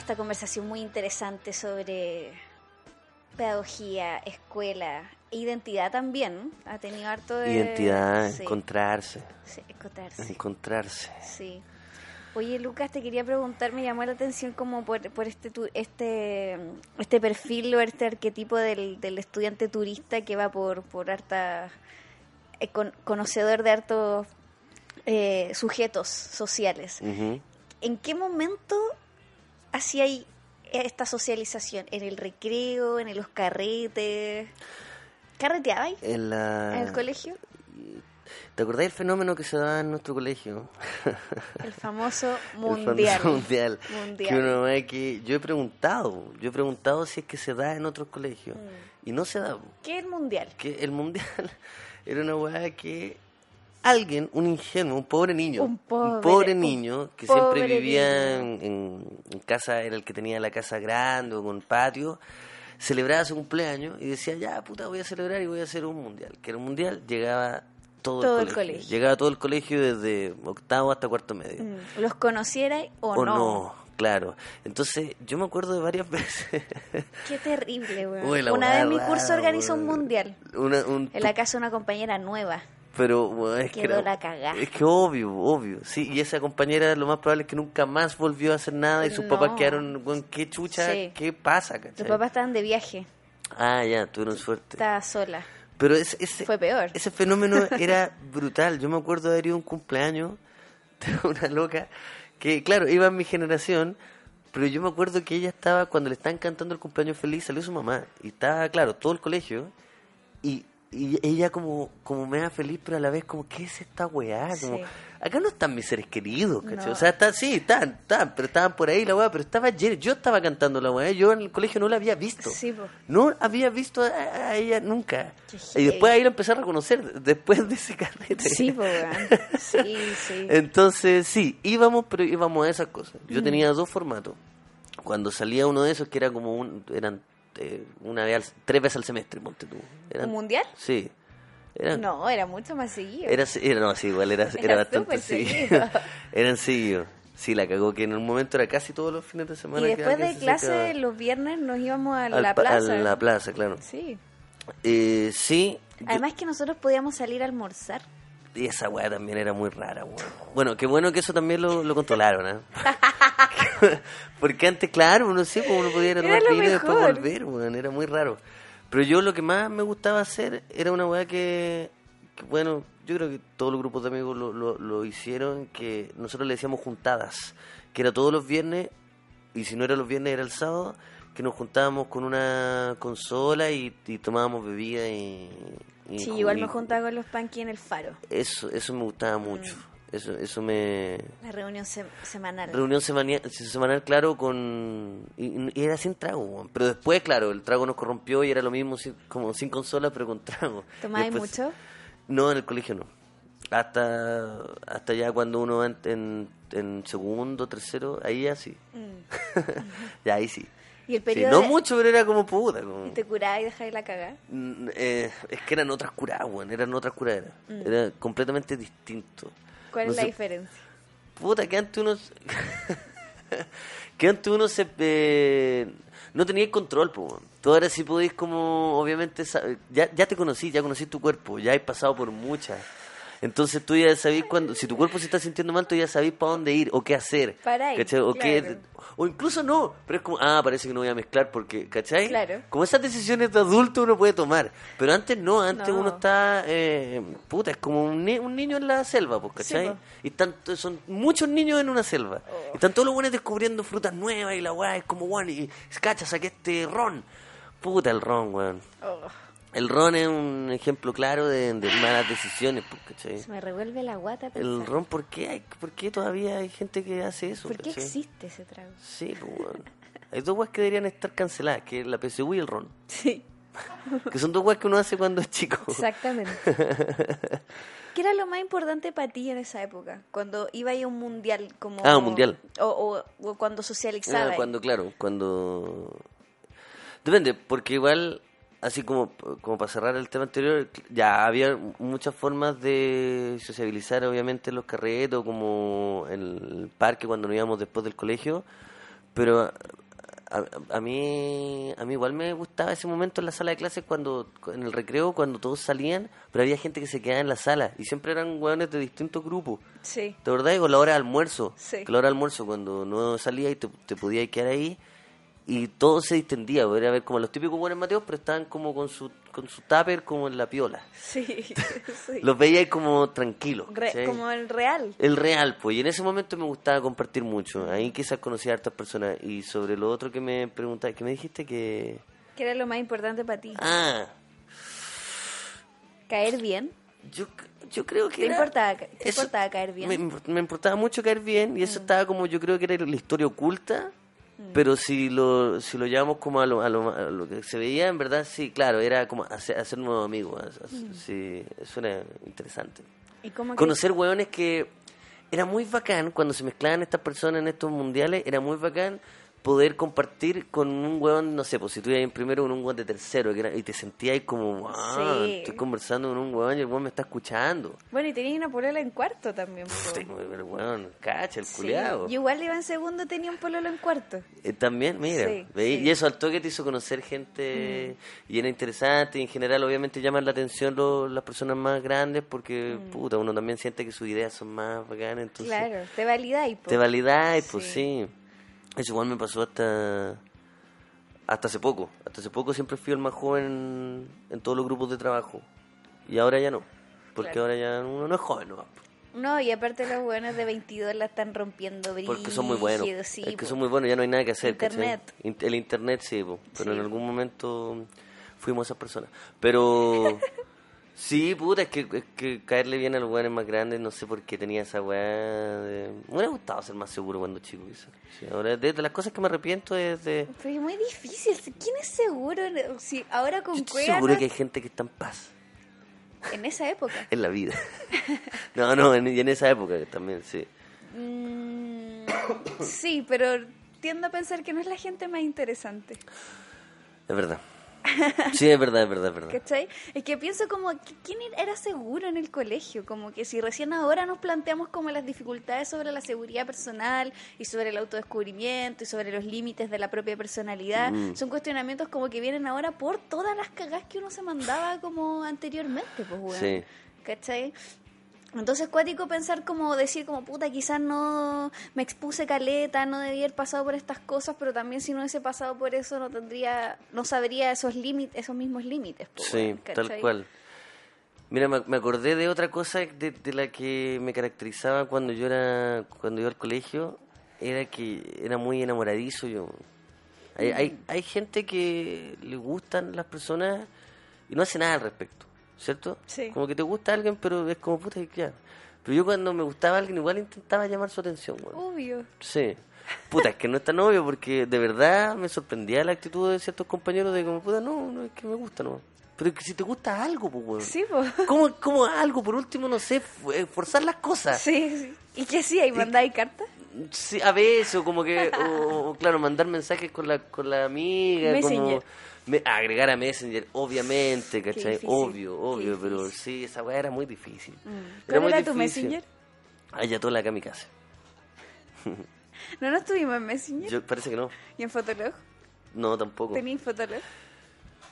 B: Esta conversación muy interesante sobre pedagogía, escuela, e identidad también. Ha tenido harto de...
C: Identidad,
B: sí,
C: encontrarse,
B: sí, encontrarse.
C: encontrarse.
B: Sí. Oye, Lucas, te quería preguntar, me llamó la atención como por, por este, tu- este este perfil o este arquetipo del, del estudiante turista que va por, por harta, eh, con- conocedor de hartos eh, sujetos sociales. ¿En qué momento hacía ahí esta socialización? ¿En el recreo, en los carretes? ¿Carreteabais
C: En, la...
B: en el colegio?
C: ¿Te acordás del fenómeno que se daba en nuestro colegio?
B: El famoso
C: El
B: mundial.
C: famoso mundial.
B: Mundial.
C: Que uno ve que yo he preguntado, yo he preguntado si es que se da en otros colegios
B: Mm.
C: y no se da.
B: ¿Qué es el mundial?
C: Que el mundial era una weá que alguien, un ingenuo, un pobre niño,
B: Un pobre- un
C: niño que
B: pobre
C: siempre vivía en, casa, era el que tenía la casa grande o con patio, celebraba su cumpleaños y decía, ya puta, voy a celebrar y voy a hacer un mundial. Que era un mundial, llegaba todo,
B: Todo
C: el,
B: el
C: colegio.
B: colegio.
C: Llegaba todo el colegio desde octavo hasta cuarto medio.
B: Mm, ¿Los conocierais o,
C: o
B: no?
C: no, claro. Entonces, yo me acuerdo de varias veces.
B: Qué terrible,
C: la
B: Una vez mi curso organizó un mundial
C: Una- un-
B: en la casa de una compañera nueva.
C: Pero weón, es que era-
B: la cagá.
C: Es que obvio, obvio. Sí, y esa compañera lo más probable es que nunca más volvió a hacer nada y sus
B: No.
C: papás quedaron, weón, qué chucha,
B: Sí.
C: qué pasa, ¿cachai?
B: papás estaban de viaje.
C: Ah, ya, tuvieron suerte.
B: Estaba sola.
C: Pero ese, ese,
B: Fue peor.
C: ese fenómeno era brutal. Yo me acuerdo de haber ido a un cumpleaños de una loca que, claro, iba en mi generación, pero yo me acuerdo que ella estaba, cuando le estaban cantando el cumpleaños feliz, salió su mamá. Y estaba, claro, todo el colegio. Y, y ella como, como me da feliz, pero a la vez como, ¿qué es esta weá? Como,
B: Sí.
C: acá no están mis seres queridos, ¿cachai?
B: No.
C: O sea, está, sí, están, están, pero estaban por ahí la weá, pero estaba lleno. Yo estaba cantando la weá, yo en el colegio no la había visto.
B: Sí.
C: No había visto a, a ella nunca.
B: Qué
C: Y después ahí la empecé a reconocer, después de ese carrete.
B: Sí, po. Sí, sí.
C: Entonces, sí, íbamos, pero íbamos a esas cosas.
B: Mm.
C: Yo tenía dos formatos. Cuando salía uno de esos, que era como un, eran eh, una vez al- tres veces al semestre, ponte tú. Eran,
B: ¿Un mundial?
C: Sí. Eran,
B: No, era mucho más seguido.
C: era, era, no, sí, igual era,
B: Era
C: era bastante seguido.
B: seguido.
C: Eran seguidos. Sí, la cagó que en un momento era casi todos los fines de
B: y
C: semana. que
B: después de
C: se
B: clase,
C: sacaba.
B: los viernes nos íbamos a
C: Al
B: la plaza.
C: A la plaza, claro.
B: Sí.
C: Eh, sí. yo-
B: Además que nosotros podíamos salir a almorzar.
C: Y esa weá también era muy rara, weón. Bueno, qué bueno que eso también lo, lo controlaron, ¿ah? Porque antes, claro, uno sí, pues, uno podía ir a tomar vino y después volver, weón. Era muy raro. Pero yo lo que más me gustaba hacer era una weá que, que, bueno, yo creo que todos los grupos de amigos lo, lo, lo hicieron, que nosotros le decíamos juntadas, que era todos los viernes, y si no era los viernes era el sábado, que nos juntábamos con una consola y, y tomábamos bebida y... y
B: Sí, igual
C: y-
B: me juntaba con los panqui en el faro.
C: eso, eso me gustaba mucho. Eso, eso me...
B: La reunión se- semanal.
C: Reunión semania- semanal, claro, con... Y, y era sin trago, pero después, claro, el trago nos corrompió y era lo mismo, como sin consola, pero con trago.
B: ¿Tomabais
C: Después-
B: mucho?
C: No, en el colegio no. Hasta hasta ya cuando uno va en, en, en segundo, tercero, ahí ya sí. ya ahí sí.
B: Y el
C: Sí, no
B: de-
C: mucho, pero era como puta. Como...
B: ¿Y te curabas y dejabas la cagada?
C: Mm, eh, es que eran otras curadas, weón, eran otras curaderas. Era completamente distinto.
B: ¿Cuál
C: No
B: es la diferencia?
C: Puta, que antes uno... que antes uno se... eh, no tenía control, pues. Tú ahora sí podéis como, obviamente, ya, ya te conocí, ya conocí tu cuerpo, ya has pasado por muchas. Entonces tú ya sabés cuando, si tu cuerpo se está sintiendo mal, tú ya sabés para dónde ir o qué hacer.
B: Para.
C: O, qué- o incluso no, pero es como, ah, parece que no voy a mezclar porque, ¿cachai?
B: Claro.
C: Como esas decisiones de adulto uno puede tomar, pero antes no, antes
B: No.
C: uno está, eh, puta, es como un, ni- un niño en la selva, pues, ¿cachai? Y están, son muchos niños en una selva.
B: Oh.
C: Y están todos los buenos descubriendo frutas nuevas y la weá es como, weón, y cacha, saqué este ron. Puta el ron, weón.
B: Oh,
C: El ron es un ejemplo claro de, de malas decisiones, pues, ¿cachai?
B: se me revuelve la guata
C: El ron, ¿por qué, hay, ¿por qué todavía hay gente que hace eso?
B: ¿Por qué
C: cachai?
B: existe ese trago?
C: Sí, pues. Hay dos weas que deberían estar canceladas, que es la PSU y el ron.
B: Sí,
C: Que son dos weas que uno hace cuando es chico.
B: exactamente. ¿Qué era lo más importante para ti en esa época? Cuando iba a un mundial como...
C: Ah, un mundial.
B: O, o- o cuando
C: Ah,
B: socializaba.
C: cuando, claro, cuando... Depende, porque igual así como, como para cerrar el tema anterior, ya había muchas formas de sociabilizar, obviamente, en los carretos, como en el parque cuando nos íbamos después del colegio, pero a, a- mí a mí igual me gustaba ese momento en la sala de clases cuando en el recreo cuando todos salían pero había gente que se quedaba en la sala y siempre eran hueones de distintos grupos
B: Sí.
C: ¿De verdad? Con la hora de almuerzo.
B: Sí.
C: Que la hora de almuerzo, cuando no salía y te, te podías quedar ahí, y todo se distendía. Era ver como los típicos buenos Mateos, pero estaban como con su, con su tupper como en la piola.
B: Sí. sí.
C: Los veía ahí como tranquilos.
B: Como el real.
C: El real, pues. Y en ese momento me gustaba compartir mucho. Ahí quizás conocí a hartas personas. Y sobre lo otro que me preguntaste, que me dijiste que...
B: ¿Qué era lo más importante para ti?
C: Ah,
B: ¿Caer bien?
C: yo, yo creo que
B: ¿Te
C: era-
B: importaba, te
C: eso-
B: importaba caer bien?
C: Me importaba mucho caer bien y eso
B: Mm.
C: estaba como, yo creo que era la historia oculta, pero si lo, si lo llevamos como a lo, a, lo, a lo que se veía, en verdad, sí, claro, era como hacer, hacer nuevos amigos.
B: Mm.
C: Sí, eso era interesante.
B: ¿Y cómo que-
C: Conocer hueones que era muy bacán cuando se mezclaban estas personas en estos mundiales, era muy bacán poder compartir con un hueón, no sé, pues si tú ibas en primero con un hueón de tercero que era- y te sentías ahí como, wow,
B: Sí.
C: estoy conversando con un hueón y el hueón me está escuchando.
B: Bueno, y tenía una polola en cuarto también. po.
C: Tengo ver, weón, cacha, el
B: Sí.
C: culiado.
B: Yo igual iba en segundo, tenía un pololo en cuarto.
C: Eh, también, mira.
B: Mm.
C: y eso al toque te hizo conocer gente y era interesante y en general obviamente llaman la atención lo- las personas más grandes porque puta, uno también siente que sus ideas son más bacanas, entonces
B: Mm. Claro, te validáis.
C: te validáis, pues
B: Sí.
C: Eso igual me pasó hasta hasta hace poco, hasta hace poco siempre fui el más joven en todos los grupos de trabajo y ahora ya no, porque
B: Claro.
C: ahora ya uno no es joven, ¿no?
B: No, y aparte los buenos de 22 la están rompiendo brillo.
C: Porque son muy buenos.
B: Sí,
C: es que son muy buenos, ya no hay nada que hacer.
B: Internet.
C: In- El internet sí, po, pero
B: Sí.
C: en algún momento fuimos esas personas. Pero sí, puta, es que, es que caerle bien a los weones más grandes, no sé por qué tenía esa weá. De... Me hubiera gustado ser más seguro cuando chico. Sí, ahora, de, de las cosas que me arrepiento es de.
B: Pero es muy difícil. ¿Quién es seguro? Si ahora con
C: Yo estoy seguro que hay gente que está en paz
B: en esa época.
C: en la vida. no, no, en, y en esa época también, sí.
B: Mm, sí, pero tiendo a pensar que no es la gente más interesante.
C: Es verdad. Sí, es verdad, es verdad, es verdad.
B: ¿Cachai? Es que pienso como, que ¿quién era seguro en el colegio? Como que si recién ahora nos planteamos como las dificultades sobre la seguridad personal y sobre el autodescubrimiento y sobre los límites de la propia personalidad,
C: Mm.
B: son cuestionamientos como que vienen ahora por todas las cagás que uno se mandaba como anteriormente, pues, weón.
C: Sí.
B: ¿Cachai? Entonces, cuático pensar como decir como puta, quizás no me expuse caleta, no debía haber pasado por estas cosas, pero también si no hubiese pasado por eso no tendría, no sabría esos límites, esos mismos límites. po,
C: Sí, tal cual. Mira, me, me acordé de otra cosa de, de la que me caracterizaba cuando yo era cuando iba al colegio, era que era muy enamoradizo yo. Hay, hay, hay gente que le gustan las personas y no hace nada al respecto, ¿cierto?
B: Sí.
C: Como que te gusta alguien, pero es como puta que ya. Pero yo cuando me gustaba alguien igual intentaba llamar su atención, weón.
B: Obvio.
C: Sí. Puta, es que no es tan obvio porque de verdad me sorprendía la actitud de ciertos compañeros de como, puta, no, no es que me gusta, no. Pero es que si te gusta algo, pues, weón.
B: Sí, po.
C: ¿Cómo, ¿Cómo algo? Por último, no sé, eh, forzar las cosas.
B: Sí, sí. ¿Y qué sí? ¿Ahí mandáis cartas?
C: Sí, a veces, o como que, o, claro, mandar mensajes con la, con la amiga, como me- agregar a Messenger, obviamente, ¿cachai? Obvio, obvio, pero sí, esa weá era muy difícil.
B: ¿Cuál
C: muy
B: era tu
C: difícil.
B: Messenger?
C: Ayatollah Kamikaze.
B: ¿No nos tuvimos en Messenger?
C: Yo, parece que no.
B: ¿Y en Fotolog?
C: No, tampoco.
B: ¿Tenéis Fotolog?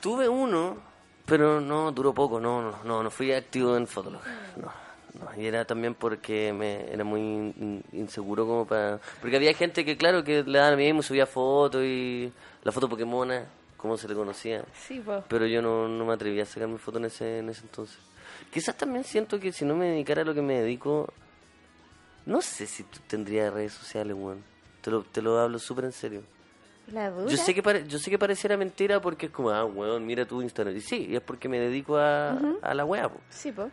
C: Tuve uno, pero no duró poco, no, no, no, no fui activo en Fotolog. No, no, y era también porque me era muy in- inseguro como para... Porque había gente que, claro, que le daban a mí mismo, subía fotos y la foto Pokémona, como se le conocía.
B: Sí, po.
C: Pero yo no, no me atreví a sacar mi foto en ese, en ese entonces. Quizás también siento que si no me dedicara a lo que me dedico, no sé si tendría redes sociales, weón. Te lo, te lo hablo súper en serio.
B: La dura.
C: Yo sé que pare- yo sé que pareciera mentira porque es como, ah, weón, mira tu Instagram. Y sí, y es porque me dedico a, a la weá, po.
B: Sí, po.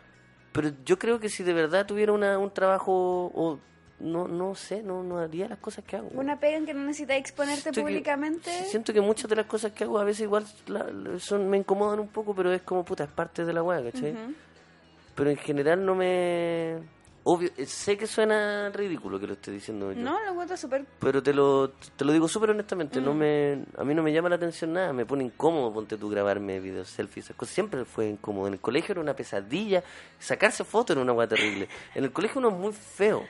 C: Pero yo creo que si de verdad tuviera una, un trabajo, o no no sé, no, no haría las cosas que hago.
B: Una pega en que no necesitas exponerte
C: Siento
B: públicamente.
C: siento que muchas de las cosas que hago a veces igual la- son, me incomodan un poco, pero es como, puta, es parte de la weá, ¿cachai? Pero en general no me... obvio, eh, sé que suena ridículo que lo esté diciendo yo.
B: No, lo encuentro súper...
C: Pero te lo, te lo digo súper honestamente,
B: Mm.
C: no me, a mí no me llama la atención nada, me pone incómodo, ponte tú grabarme videos, selfies, esas cosas. siempre fue incómodo. En el colegio era una pesadilla, sacarse fotos era una hueá terrible. En el colegio uno es muy feo,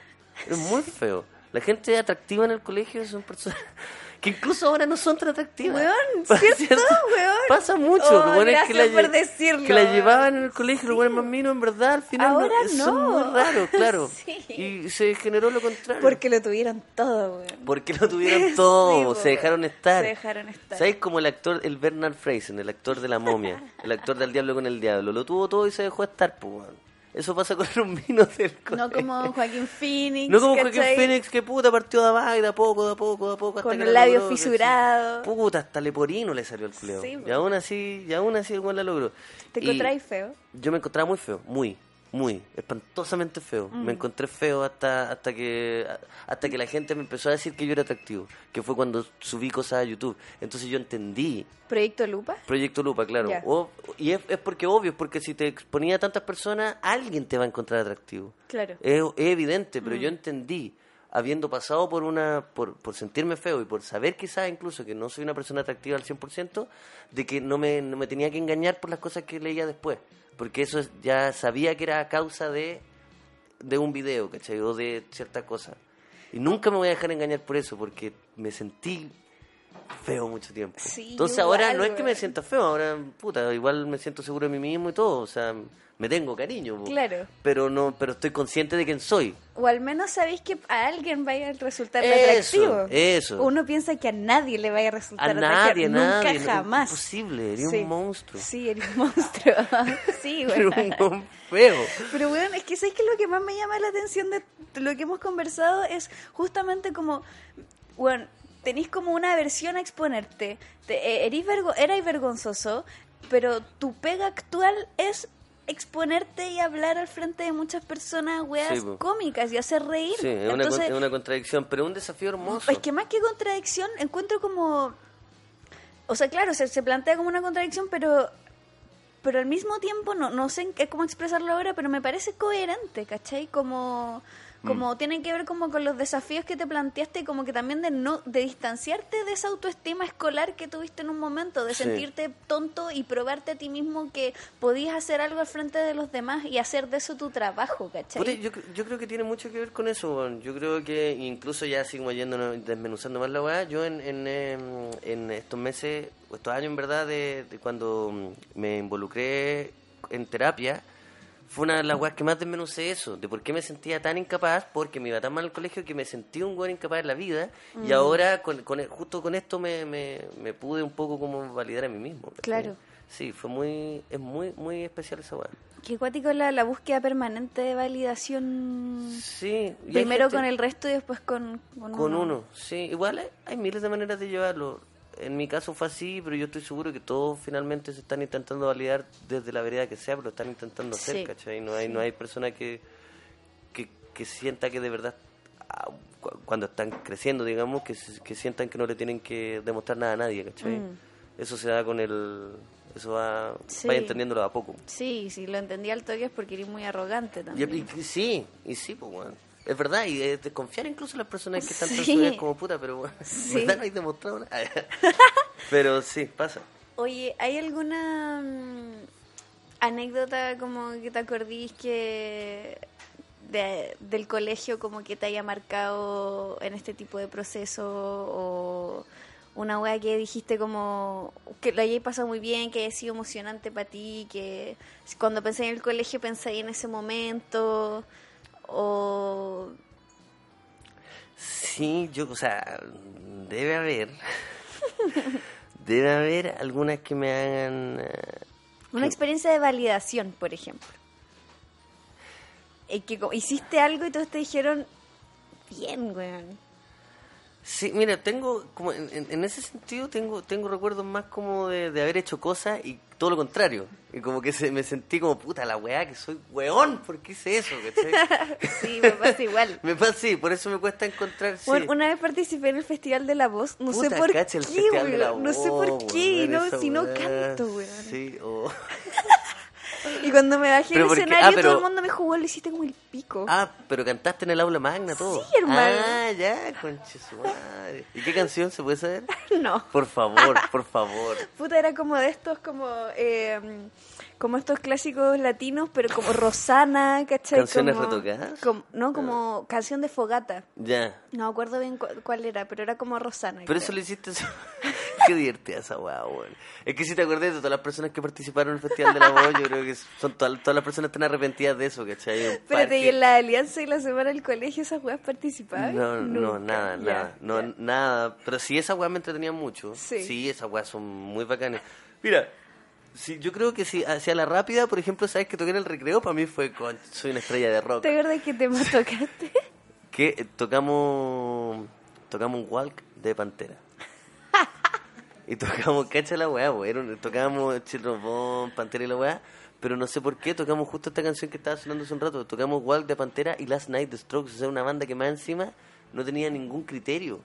C: es muy feo. La gente atractiva en el colegio son personas que incluso ahora no son tan atractivas.
B: Weón, ¿cierto, weón?
C: Pasa mucho.
B: Oh,
C: lo bueno es que la,
B: gracias por
C: lle-
B: decirlo.
C: que la llevaban en el colegio, los buenos más minos, en verdad, al final
B: Ahora
C: son
B: no.
C: muy raros, claro.
B: Sí.
C: Y se generó lo contrario.
B: Porque lo tuvieron todo, weón.
C: Porque lo tuvieron todo,
B: Sí,
C: se dejaron estar.
B: Se dejaron estar.
C: ¿Sabes? Como el actor, el Bernard Fraser, el actor de la momia, el actor del diablo con el diablo, lo tuvo todo y se dejó estar, pues. weón. Eso pasa con los minos del
B: No
C: colegio.
B: como Joaquín Phoenix.
C: No como Joaquín
B: ¿cachai?
C: Phoenix que puta partió de abajo y de a poco, de a poco, de a poco. hasta
B: Con
C: que
B: el
C: la
B: labio fisurado.
C: Puta, hasta leporino le salió el culeo.
B: Sí,
C: y aún así, y aún así weón la logró.
B: ¿Te encontráis feo?
C: yo me encontraba muy feo, muy, muy, espantosamente feo.
B: Mm.
C: Me encontré feo hasta hasta que hasta que la gente me empezó a decir que yo era atractivo, que fue cuando subí cosas a YouTube. Entonces yo entendí
B: ¿Proyecto Lupa?
C: Proyecto Lupa, claro. O- y es, es porque obvio, es porque si te exponía a tantas personas, alguien te va a encontrar atractivo.
B: Claro.
C: Es, es evidente,
B: Mm.
C: pero yo entendí, habiendo pasado por una, por, por sentirme feo y por saber quizás incluso que no soy una persona atractiva al 100%, de que no me, no me tenía que engañar por las cosas que leía después. Porque eso es- ya sabía que era a causa de, de un video, ¿cachai? O de cierta cosa. Y nunca me voy a dejar engañar por eso, porque me sentí feo mucho tiempo.
B: Sí,
C: Entonces
B: igual,
C: ahora no es que me sienta feo, ahora, puta, igual me siento seguro de mí mismo y todo, o sea, me tengo cariño. po.
B: Claro.
C: Pero no, pero estoy consciente de quién soy.
B: O al menos sabéis que a alguien vaya a resultar
C: Eso,
B: atractivo.
C: eso.
B: Uno piensa que a nadie le vaya a resultar
C: A nadie,
B: atractivo. Nunca
C: nadie. no,
B: jamás.
C: Imposible, eres
B: Sí.
C: un monstruo.
B: Sí, eres un monstruo. sí,
C: Eres
B: güey.
C: un feo.
B: Pero bueno, es que ¿sabes que lo que más me llama la atención de lo que hemos conversado es justamente como, bueno, tenéis como una aversión a exponerte. Te, eh, erís vergo, erais vergonzoso, pero tu pega actual es exponerte y hablar al frente de muchas personas, weas
C: Sí,
B: cómicas y hacer reír.
C: Sí, es una, con-
B: Entonces,
C: es una contradicción, pero un desafío hermoso.
B: es que más que contradicción, encuentro como. O sea, claro, se, se plantea como una contradicción, pero. Pero al mismo tiempo, no, no sé cómo expresarlo ahora, pero me parece coherente, ¿cachai? Como. Como tienen que ver como con los desafíos que te planteaste y como que también de no de distanciarte de esa autoestima escolar que tuviste en un momento, de
C: Sí.
B: sentirte tonto y probarte a ti mismo que podías hacer algo al frente de los demás y hacer de eso tu trabajo, ¿cachai?
C: Yo, yo creo que tiene mucho que ver con eso. Yo creo que incluso ya como yéndonos, desmenuzando más la weá, yo en, en, em, en estos meses, o estos años en verdad, de, de cuando mm, me involucré en terapia, fue una de las weas que más desmenucé eso, de por qué me sentía tan incapaz, porque me iba tan mal al colegio que me sentí un weón incapaz en la vida,
B: Mm.
C: y ahora con, con justo con esto me, me, me pude un poco como validar a mí mismo.
B: Claro.
C: Sí, fue muy, es muy, muy especial esa weá.
B: Qué cuático la, la búsqueda permanente de validación.
C: Sí.
B: Primero
C: gente-
B: con el resto y después con, con,
C: Con uno, sí. Igual hay, hay miles de maneras de llevarlo. En mi caso fue así, pero yo estoy seguro que todos finalmente se están intentando validar desde la vereda que sea, pero lo están intentando hacer,
B: Sí,
C: ¿cachai? No hay, no hay persona que, que, que sienta que de verdad, ah, cu- cuando están creciendo, digamos, que, que sientan que no le tienen que demostrar nada a nadie, ¿cachai?
B: Mm.
C: Eso se da con el... Eso va,
B: Sí.
C: vaya entendiéndolo a poco.
B: Sí, sí, lo entendí al toque es porque eres muy arrogante también.
C: y- y sí, y sí, pues, bueno. Es verdad, y de confiar incluso en las personas que están
B: Sí.
C: como puta, pero bueno,
B: Sí.
C: ¿verdad? No hay demostrado nada. pero sí, pasa.
B: Oye, ¿hay alguna mm, anécdota como que te acordís que de- del colegio como que te haya marcado en este tipo de proceso o una wea que dijiste como que lo hayáis pasado muy bien, que haya sido emocionante para ti, que cuando pensé en el colegio pensé en ese momento o
C: Sí, yo, o sea, debe haber. debe haber algunas que me hagan. eh,
B: una experiencia de validación, por ejemplo. Y que hiciste algo y todos te dijeron, bien, weón.
C: Sí, mira, tengo, como en ese sentido, tengo tengo recuerdos más como de, de haber hecho cosas y todo lo contrario. Y como que se, me sentí como, puta, la weá, que soy weón, ¿por qué hice eso?
B: Sí, me pasa igual.
C: me pasa, sí, por eso me cuesta encontrar. sí.
B: Bueno, una vez participé en el Festival de la Voz, no sé
C: Puta,
B: por
C: cacha, el
B: qué,
C: Festival de
B: weón,
C: la
B: no sé por qué, no, si no canto, weón.
C: Sí, oh.
B: Y cuando me bajé escenario,
C: ah, pero-
B: todo el mundo me jugó, lo hiciste como el pico.
C: Ah, pero cantaste en el aula magna todo.
B: Sí, hermano.
C: Ah, ya, conche su madre. ¿Y qué canción se puede saber?
B: No.
C: Por favor, por favor.
B: Puta, era como de estos, como, eh, como estos clásicos latinos, pero como Rosana, ¿cachai?
C: ¿Canciones
B: Como-
C: retocadas?
B: como- no, como canción de fogata.
C: Ya.
B: No me acuerdo bien cu- cuál era, pero era como Rosana.
C: Pero
B: creo.
C: eso lo hiciste. Qué divertida esa weá, weón. Es que si te acordás de todas las personas que participaron en el Festival de la Voz, yo creo que son todas, todas las personas están arrepentidas de eso, ¿cachai?
B: Espérate, ¿y en la alianza y la semana del colegio esas weas participaban?
C: No, no, nada, nada, no, nada. Pero sí, esas weas me entretenían mucho.
B: Sí.
C: esas weas son muy bacanas. Mira, sí, yo creo que si hacia la rápida, por ejemplo, sabes que toqué en el recreo, para mí fue con soy una estrella de rock.
B: ¿Te acuerdas qué tema tocaste?
C: Que eh, tocamos tocamos un walk de Pantera. Y tocamos, cacha la weá, era un- tocamos Bone, Pantera y la weá, pero no sé por qué tocamos justo esta canción que estaba sonando hace un rato, tocamos Walk de Pantera y Last Night The Strokes, o sea, una banda que más encima no tenía ningún criterio.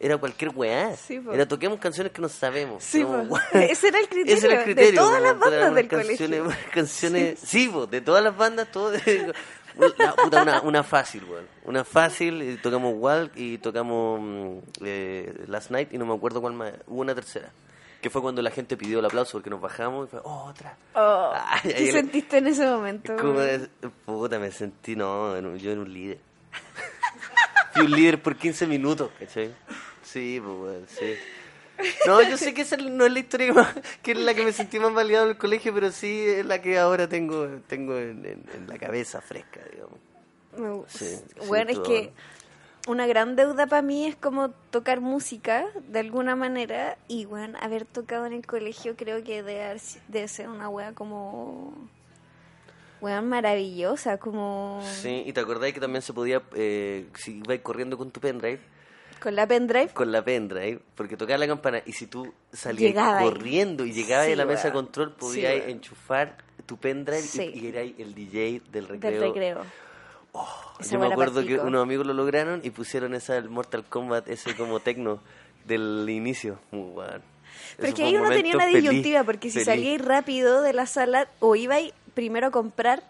C: Era cualquier weá.
B: Sí,
C: era toquemos canciones que no sabemos.
B: Sí,
C: Como.
B: Ese era el criterio,
C: Ese era el
B: de todas
C: como,
B: las bandas del
C: canciones,
B: colegio.
C: canciones, sí, po, de todas las bandas, todo una, puta, una, una fácil, weón. Una fácil, y tocamos Walk y tocamos mm, eh, Last Night y no me acuerdo cuál más. Hubo una tercera. Que fue cuando la gente pidió el aplauso porque nos bajamos y fue, oh, otra.
B: Oh,
C: Ay,
B: ¿Qué sentiste en ese momento?
C: ¿Cómo es? Puta, me sentí, no, en un- yo era un líder. Fui un líder por 15 minutos, ¿cachai? Sí, pues, weón, sí. No, yo sé que esa no es la historia que, más- que es la que me sentí más validado en el colegio, pero sí es la que ahora tengo tengo en, en- en la cabeza fresca, digamos.
B: Me gusta.
C: Sí,
B: bueno, es
C: todo.
B: que una gran deuda para mí es como tocar música de alguna manera y bueno, haber tocado en el colegio creo que debe ser una wea como wea maravillosa, como
C: Sí, y te acordáis que también se podía, eh, si ibais corriendo con tu pendrive,
B: con la pendrive.
C: con la pendrive, porque tocaba la campana y si tú salías
B: Llegaba ahí.
C: corriendo y llegabas
B: Sí,
C: a la mesa de control, podías enchufar tu pendrive y-
B: Sí.
C: y, erais el DJ del recreo.
B: Del recreo. Esa
C: Yo me acuerdo que unos amigos lo lograron y pusieron esa el Mortal Kombat, ese como tecno del inicio. Muy bueno.
B: Pero que ahí
C: un
B: uno tenía una
C: feliz,
B: disyuntiva, porque si
C: feliz.
B: salíais rápido de la sala, o ibais primero a comprar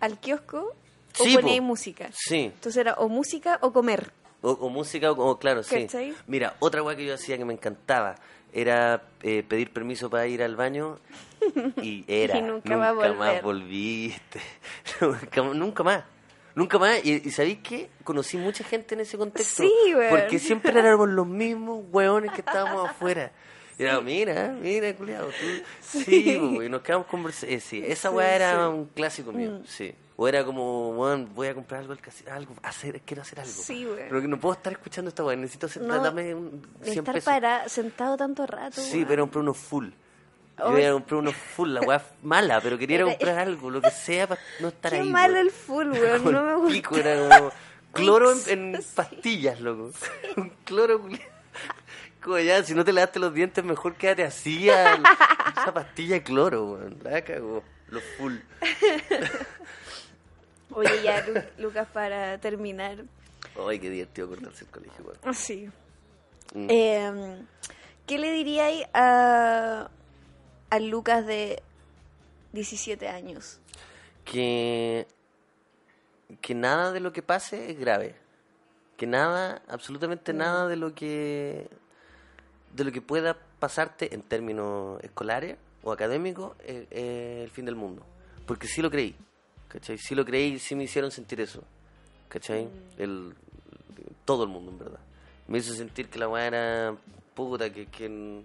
B: al kiosco, o
C: Sí, po.
B: poníais música.
C: Sí,
B: Entonces era o música o comer.
C: O, o música, o, o claro, sí. Mira, otra weá que yo hacía que me encantaba era eh, pedir permiso para ir al baño y era.
B: Y nunca más
C: volviste. nunca, nunca más. Nunca más. Y, y ¿sabéis qué? Conocí mucha gente en ese contexto.
B: Sí, weón.
C: Porque siempre éramos los mismos weones que estábamos afuera. Y era, mira, mira, culiado, tú. Sí, po, y nos quedamos conversando. Eh, sí, esa
B: Sí,
C: weá era
B: sí.
C: un clásico mío,
B: Mm.
C: sí. O era como, weón, voy a comprar algo, algo, hacer, quiero hacer algo.
B: Sí, weón.
C: Pero que no puedo estar escuchando esta weá, necesito hacer,
B: No,
C: dame un
B: De
C: 100
B: estar
C: pesos.
B: para, sentado tanto rato.
C: Sí,
B: weón.
C: pero compré unos full. Yo
B: Ay.
C: iba a comprar unos full, la weá mala, pero quería comprar algo, lo que sea para no estar
B: Qué
C: ahí.
B: malo
C: weón.
B: el full, weón. No me gusta.
C: pico, era como cloro en, en pastillas, loco. Un cloro. Como ya, si no te lavaste los dientes, mejor quédate así a esa pastilla de cloro, weón. La cagó. Los full.
B: Oye, ya, Lu- Lucas, para terminar.
C: Ay, qué divertido acordarse el colegio, weón.
B: Así.
C: Mm.
B: Eh, ¿Qué le diríais a, a Lucas de 17 años?
C: que que nada de lo que pase es grave que nada absolutamente nada de lo que de lo que pueda pasarte en términos escolares o académicos es, es el fin del mundo porque sí lo creí ¿cachai? sí lo creí y sí me hicieron sentir eso ¿cachai? el, todo el mundo en verdad me hizo sentir que la weá era puta que, que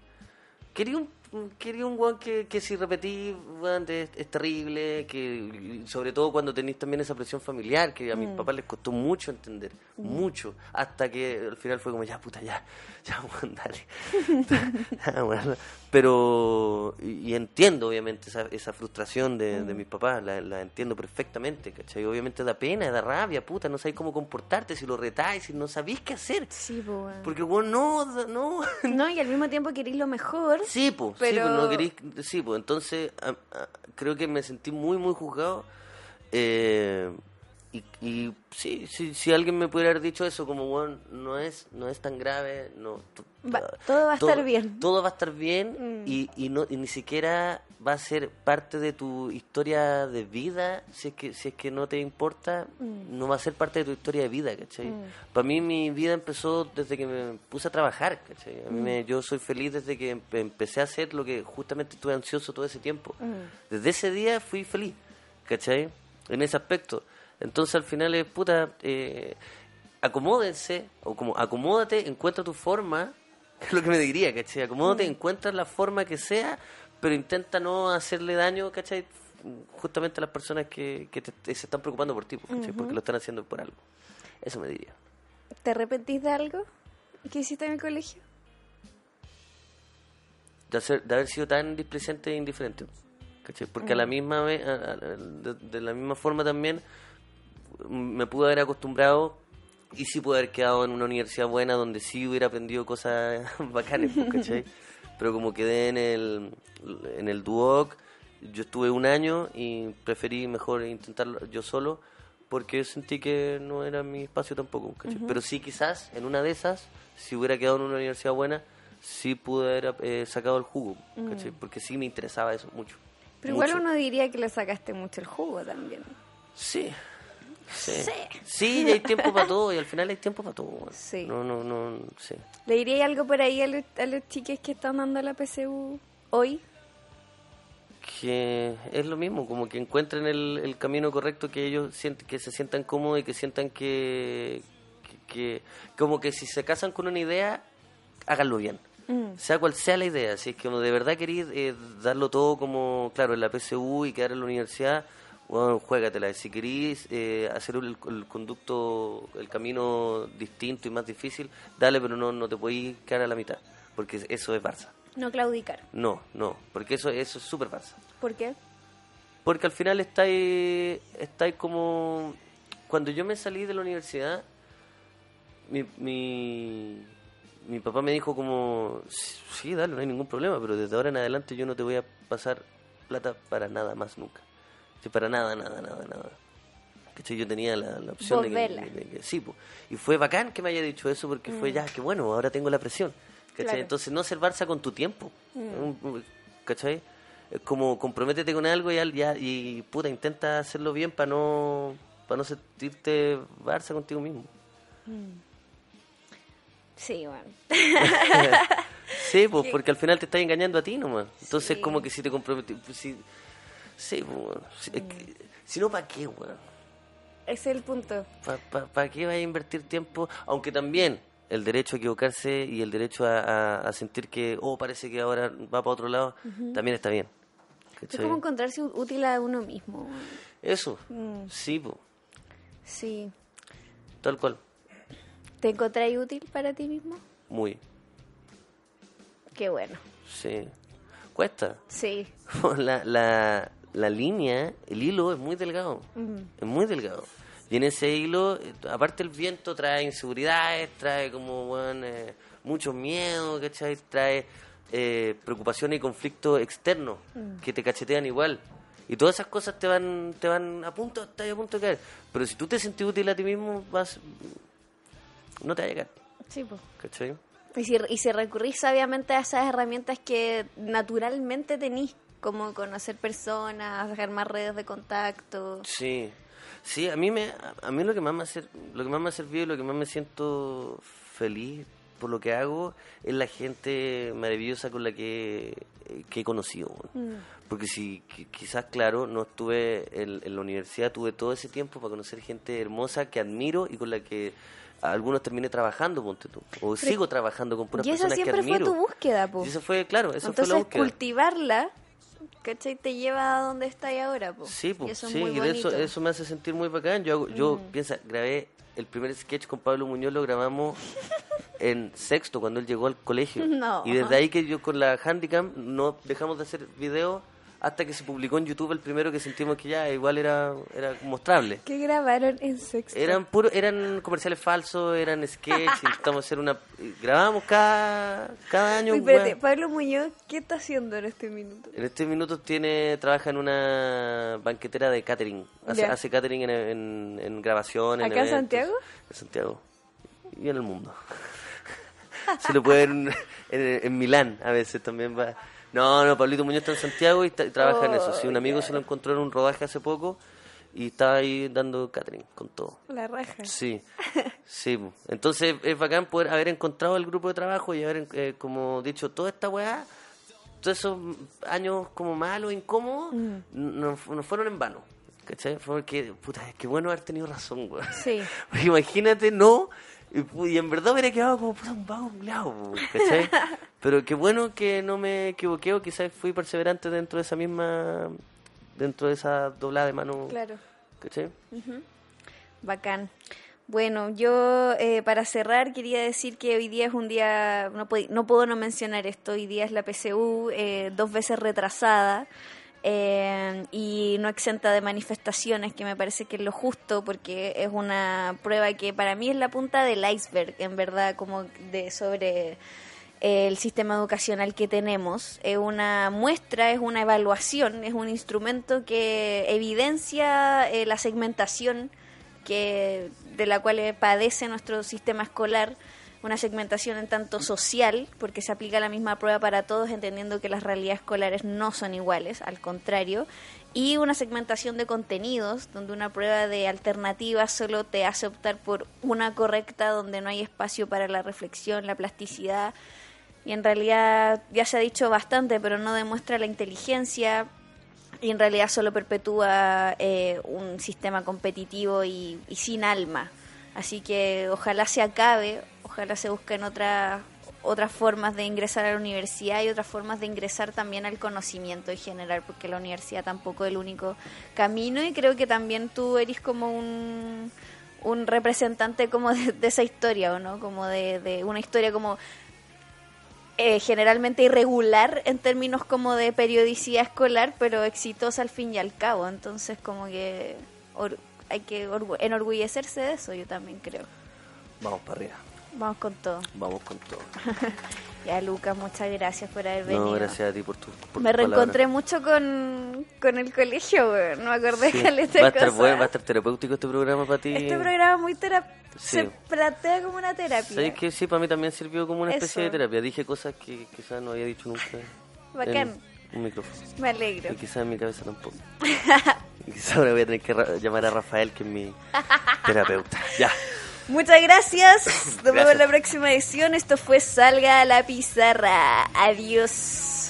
C: quería un quería un weón que, que si repetí weón, es, es terrible que sobre todo cuando tenéis también esa presión familiar que a mis papás les costó mucho entender mucho hasta que al final fue como ya puta ya ya weón, dale pero y, y entiendo obviamente esa, esa frustración de, de mis papás la, la entiendo perfectamente ¿cachai? obviamente da pena da rabia puta no sabéis cómo comportarte si lo retáis si no sabéis qué hacer
B: Sí, weón.
C: porque weón no no
B: No, y al mismo tiempo queréis lo mejor.
C: Sí, pues,
B: Pero-
C: no queréis, sí, pues, entonces a- a- creo que me sentí muy, muy juzgado. eh, y, y sí, sí, si alguien me pudiera haber dicho eso, como, bueno, no es, no es tan grave, no,
B: Va- todo va a estar bien.
C: Todo va a estar bien
B: Mm.
C: y, y, no, y ni siquiera va a ser parte de tu historia de vida. Si es que, si es que no te importa,
B: Mm.
C: no va a ser parte de tu historia de vida, ¿cachai? Para mí mi vida empezó desde que me puse a trabajar, ¿cachai? A mí
B: Mm.
C: me- yo soy feliz desde que empe- empecé a hacer lo que justamente estuve ansioso todo ese tiempo.
B: Mm.
C: Desde ese día fui feliz, ¿cachai? En ese aspecto. Entonces al final es, puta, eh, acomódense, o como acomódate, encuentra tu forma, es lo que me diría, ¿cachai? Acomódate, encuentra la forma que sea, pero intenta no hacerle daño, ¿cachai? Justamente a las personas que, que te- te- se están preocupando por ti, ¿cachai? Porque lo están haciendo por algo. Eso me diría.
B: ¿Te arrepentís de algo que hiciste en el colegio?
C: de, hacer- de haber sido tan displicente e indiferente. ¿cachai? Porque a la misma vez, a- a- de, de la misma forma también, me pude haber acostumbrado y sí pude haber quedado en una universidad buena donde sí hubiera aprendido cosas bacanas, pues, ¿cachai? Pero como quedé en el, en el Duoc, yo estuve un año y preferí mejor intentarlo yo solo porque sentí que no era mi espacio tampoco, ¿cachai? Pero sí quizás en una de esas, si hubiera quedado en una universidad buena, sí pude haber eh, sacado el jugo, ¿cachai? Porque sí me interesaba eso mucho.
B: Pero
C: Mucho.
B: igual uno diría que le sacaste mucho el jugo también.
C: Sí. Sí.
B: Sí.
C: Hay tiempo para todo, y al final hay tiempo para todo.
B: Sí.
C: No, no, no, sí.
B: ¿Le diría algo por ahí a los, a los chiques que están dando la PSU hoy?
C: Que es lo mismo, como que encuentren el, el camino correcto que ellos sienten, que se sientan cómodos y que sientan que, que, que- como que si se casan con una idea, háganlo bien.
B: Mm.
C: Sea cual sea la idea, si es que de verdad queréis eh, darlo todo como, claro, en la PSU y quedar en la universidad, bueno, juégatela. Si queréis eh, hacer el, el conducto, el camino distinto y más difícil, dale, pero no, no te podéis quedar a la mitad, porque eso es Barça.
B: No claudicar.
C: No, no, porque eso, eso es súper Barça.
B: ¿Por qué?
C: Porque al final estáis, estáis como... Cuando yo me salí de la universidad, mi, mi, mi papá me dijo como, sí, dale, no hay ningún problema, pero desde ahora en adelante yo no te voy a pasar plata para nada más nunca. Sí, para nada, nada, nada, nada. ¿Cachai? Yo tenía la, la opción de que, de que- sí, po. y fue bacán que me haya dicho eso porque fue ya, que bueno, ahora tengo la presión. ¿Cachai?
B: Claro.
C: Entonces no ser Barça con tu tiempo. Un- ¿Cachai? Es como comprométete con algo y, ya, y puta, intenta hacerlo bien para no, para no sentirte Barça contigo mismo.
B: Sí, bueno.
C: Sí, pues, porque al final te estás engañando a ti nomás. Entonces, como que si te comprometes. si, sí, pues, bueno, si, es que- si no, ¿para qué, weón?
B: Ese es el punto.
C: ¿Para qué vas a invertir tiempo? Aunque también el derecho a equivocarse y el derecho a, a- a sentir que, oh, parece que ahora va para otro lado, también está bien.
B: Es como encontrarse útil a uno mismo.
C: Eso,
B: Mm.
C: sí, pues,
B: Sí.
C: tal cual,
B: ¿Te encontráis útil para ti mismo?
C: muy,
B: Qué bueno.
C: sí. Cuesta.
B: Sí.
C: la, la, la línea, el hilo es muy delgado. Es muy delgado. Y en ese hilo, aparte el viento trae inseguridades, trae como, bueno, eh, mucho miedo, ¿cachai? Trae eh, preocupaciones y conflictos externos que te cachetean igual. Y todas esas cosas te van, te van a punto, estás a punto de caer. Pero si tú te sentís útil a ti mismo, vas, no te va a llegar,
B: Sí, pues.
C: ¿cachai?
B: Y si, y si recurrís sabiamente a esas herramientas que naturalmente tenís, como conocer personas, armar redes de contacto.
C: Sí, sí, a mí me, a mí lo que más me ha lo que más me ha servido y lo que más me siento feliz por lo que hago es la gente maravillosa con la que, que he conocido. bueno. Porque si qui- quizás, claro, no estuve en, en la universidad, tuve todo ese tiempo para conocer gente hermosa que admiro y con la que algunos terminé trabajando, ponte tú. O sigo trabajando con puras
B: y esa
C: personas que
B: siempre fue
C: admiro.
B: tu búsqueda, po.
C: Y eso fue, claro, eso
B: Entonces
C: fue la búsqueda.
B: cultivarla, ¿cachai? Te lleva a donde estás ahora, po.
C: Sí,
B: y
C: pues,
B: eso es
C: sí,
B: muy
C: y de eso, eso me hace sentir muy bacán. Yo, hago- yo piensa, grabé el primer sketch con Pablo Muñoz, lo grabamos en sexto, cuando él llegó al colegio.
B: No.
C: Y desde ahí que yo con la Handicam no dejamos de hacer videos hasta que se publicó en YouTube el primero que sentimos que ya igual era, era mostrable.
B: ¿Qué grabaron en sexto?
C: Eran puro, eran comerciales falsos, eran sketches, intentamos hacer una... Grabábamos cada, cada año.
B: Uy, espérate. Pablo Muñoz, ¿qué está haciendo en este minuto?
C: En este minuto tiene, trabaja en una banquetera de catering. Hace, hace catering en, en, en grabación.
B: ¿Acá en. Santiago?
C: En Santiago. Y en el mundo. se lo puede ver en, en- en Milán a veces también va. No, no, Pablito Muñoz está en Santiago y, está- y trabaja en eso. Sí, un amigo se lo encontró en un rodaje hace poco y está ahí dando catering con todo.
B: La raja.
C: Sí, sí. Entonces es bacán poder haber encontrado el grupo de trabajo y haber, eh, como dicho, toda esta weá, todos esos años como malos, incómodos, no, no fueron en vano. ¿Cachai? Porque, puta, qué bueno haber tenido razón, weón.
B: Sí.
C: Porque imagínate, no, y, en verdad hubiera quedado como puta un vago po, ¿cachai? Pero qué bueno que no me equivoqué o quizás fui perseverante dentro de esa misma, dentro de esa doblada de mano,
B: Claro.
C: ¿cachai?
B: Bacán. Bueno, yo eh, para cerrar quería decir que hoy día es un día, no, puedo- no puedo no mencionar esto, hoy día es la PCU eh, dos veces retrasada eh, y no exenta de manifestaciones, que me parece que es lo justo porque es una prueba que para mí es la punta del iceberg, en verdad, como de sobre el sistema educacional que tenemos. Es una muestra, es una evaluación, es un instrumento que evidencia eh, la segmentación que de la cual padece nuestro sistema escolar, una segmentación en tanto social, porque se aplica la misma prueba para todos, entendiendo que las realidades escolares no son iguales, al contrario, y una segmentación de contenidos, donde una prueba de alternativas solo te hace optar por una correcta, donde no hay espacio para la reflexión, la plasticidad, y en realidad ya se ha dicho bastante, pero no demuestra la inteligencia, y en realidad solo perpetúa eh, un sistema competitivo y, y sin alma. Así que ojalá se acabe, ojalá se busquen otras otras formas de ingresar a la universidad y otras formas de ingresar también al conocimiento en general, porque la universidad tampoco es el único camino y creo que también tú eres como un, un representante como de, de esa historia, ¿o no? Como de, de una historia como eh, generalmente irregular en términos como de periodicidad escolar, pero exitosa al fin y al cabo. Entonces, como que hay que orgu- enorgullecerse de eso, yo también creo.
C: Vamos para arriba,
B: Vamos con todo.
C: vamos con todo.
B: Ya, Lucas, muchas gracias por haber venido.
C: No, gracias a ti por tu por
B: Me
C: tus
B: reencontré
C: palabras.
B: mucho con, con el colegio, güey. no me acordé
C: Sí,
B: le
C: va a estar bueno, va a estar terapéutico este programa para ti.
B: Este programa muy terapia
C: Sí.
B: se plantea como una terapia.
C: ¿Sabes que sí? Para mí también sirvió como una especie
B: Eso.
C: de terapia. Dije cosas que quizás no había dicho nunca
B: Bacán.
C: en un micrófono.
B: Me alegro.
C: Y quizás en mi cabeza tampoco. y quizás ahora voy a tener que llamar a Rafael, que es mi terapeuta. Ya.
B: Muchas gracias. Nos vemos en la próxima edición. Esto fue Salga a la Pizarra. Adiós.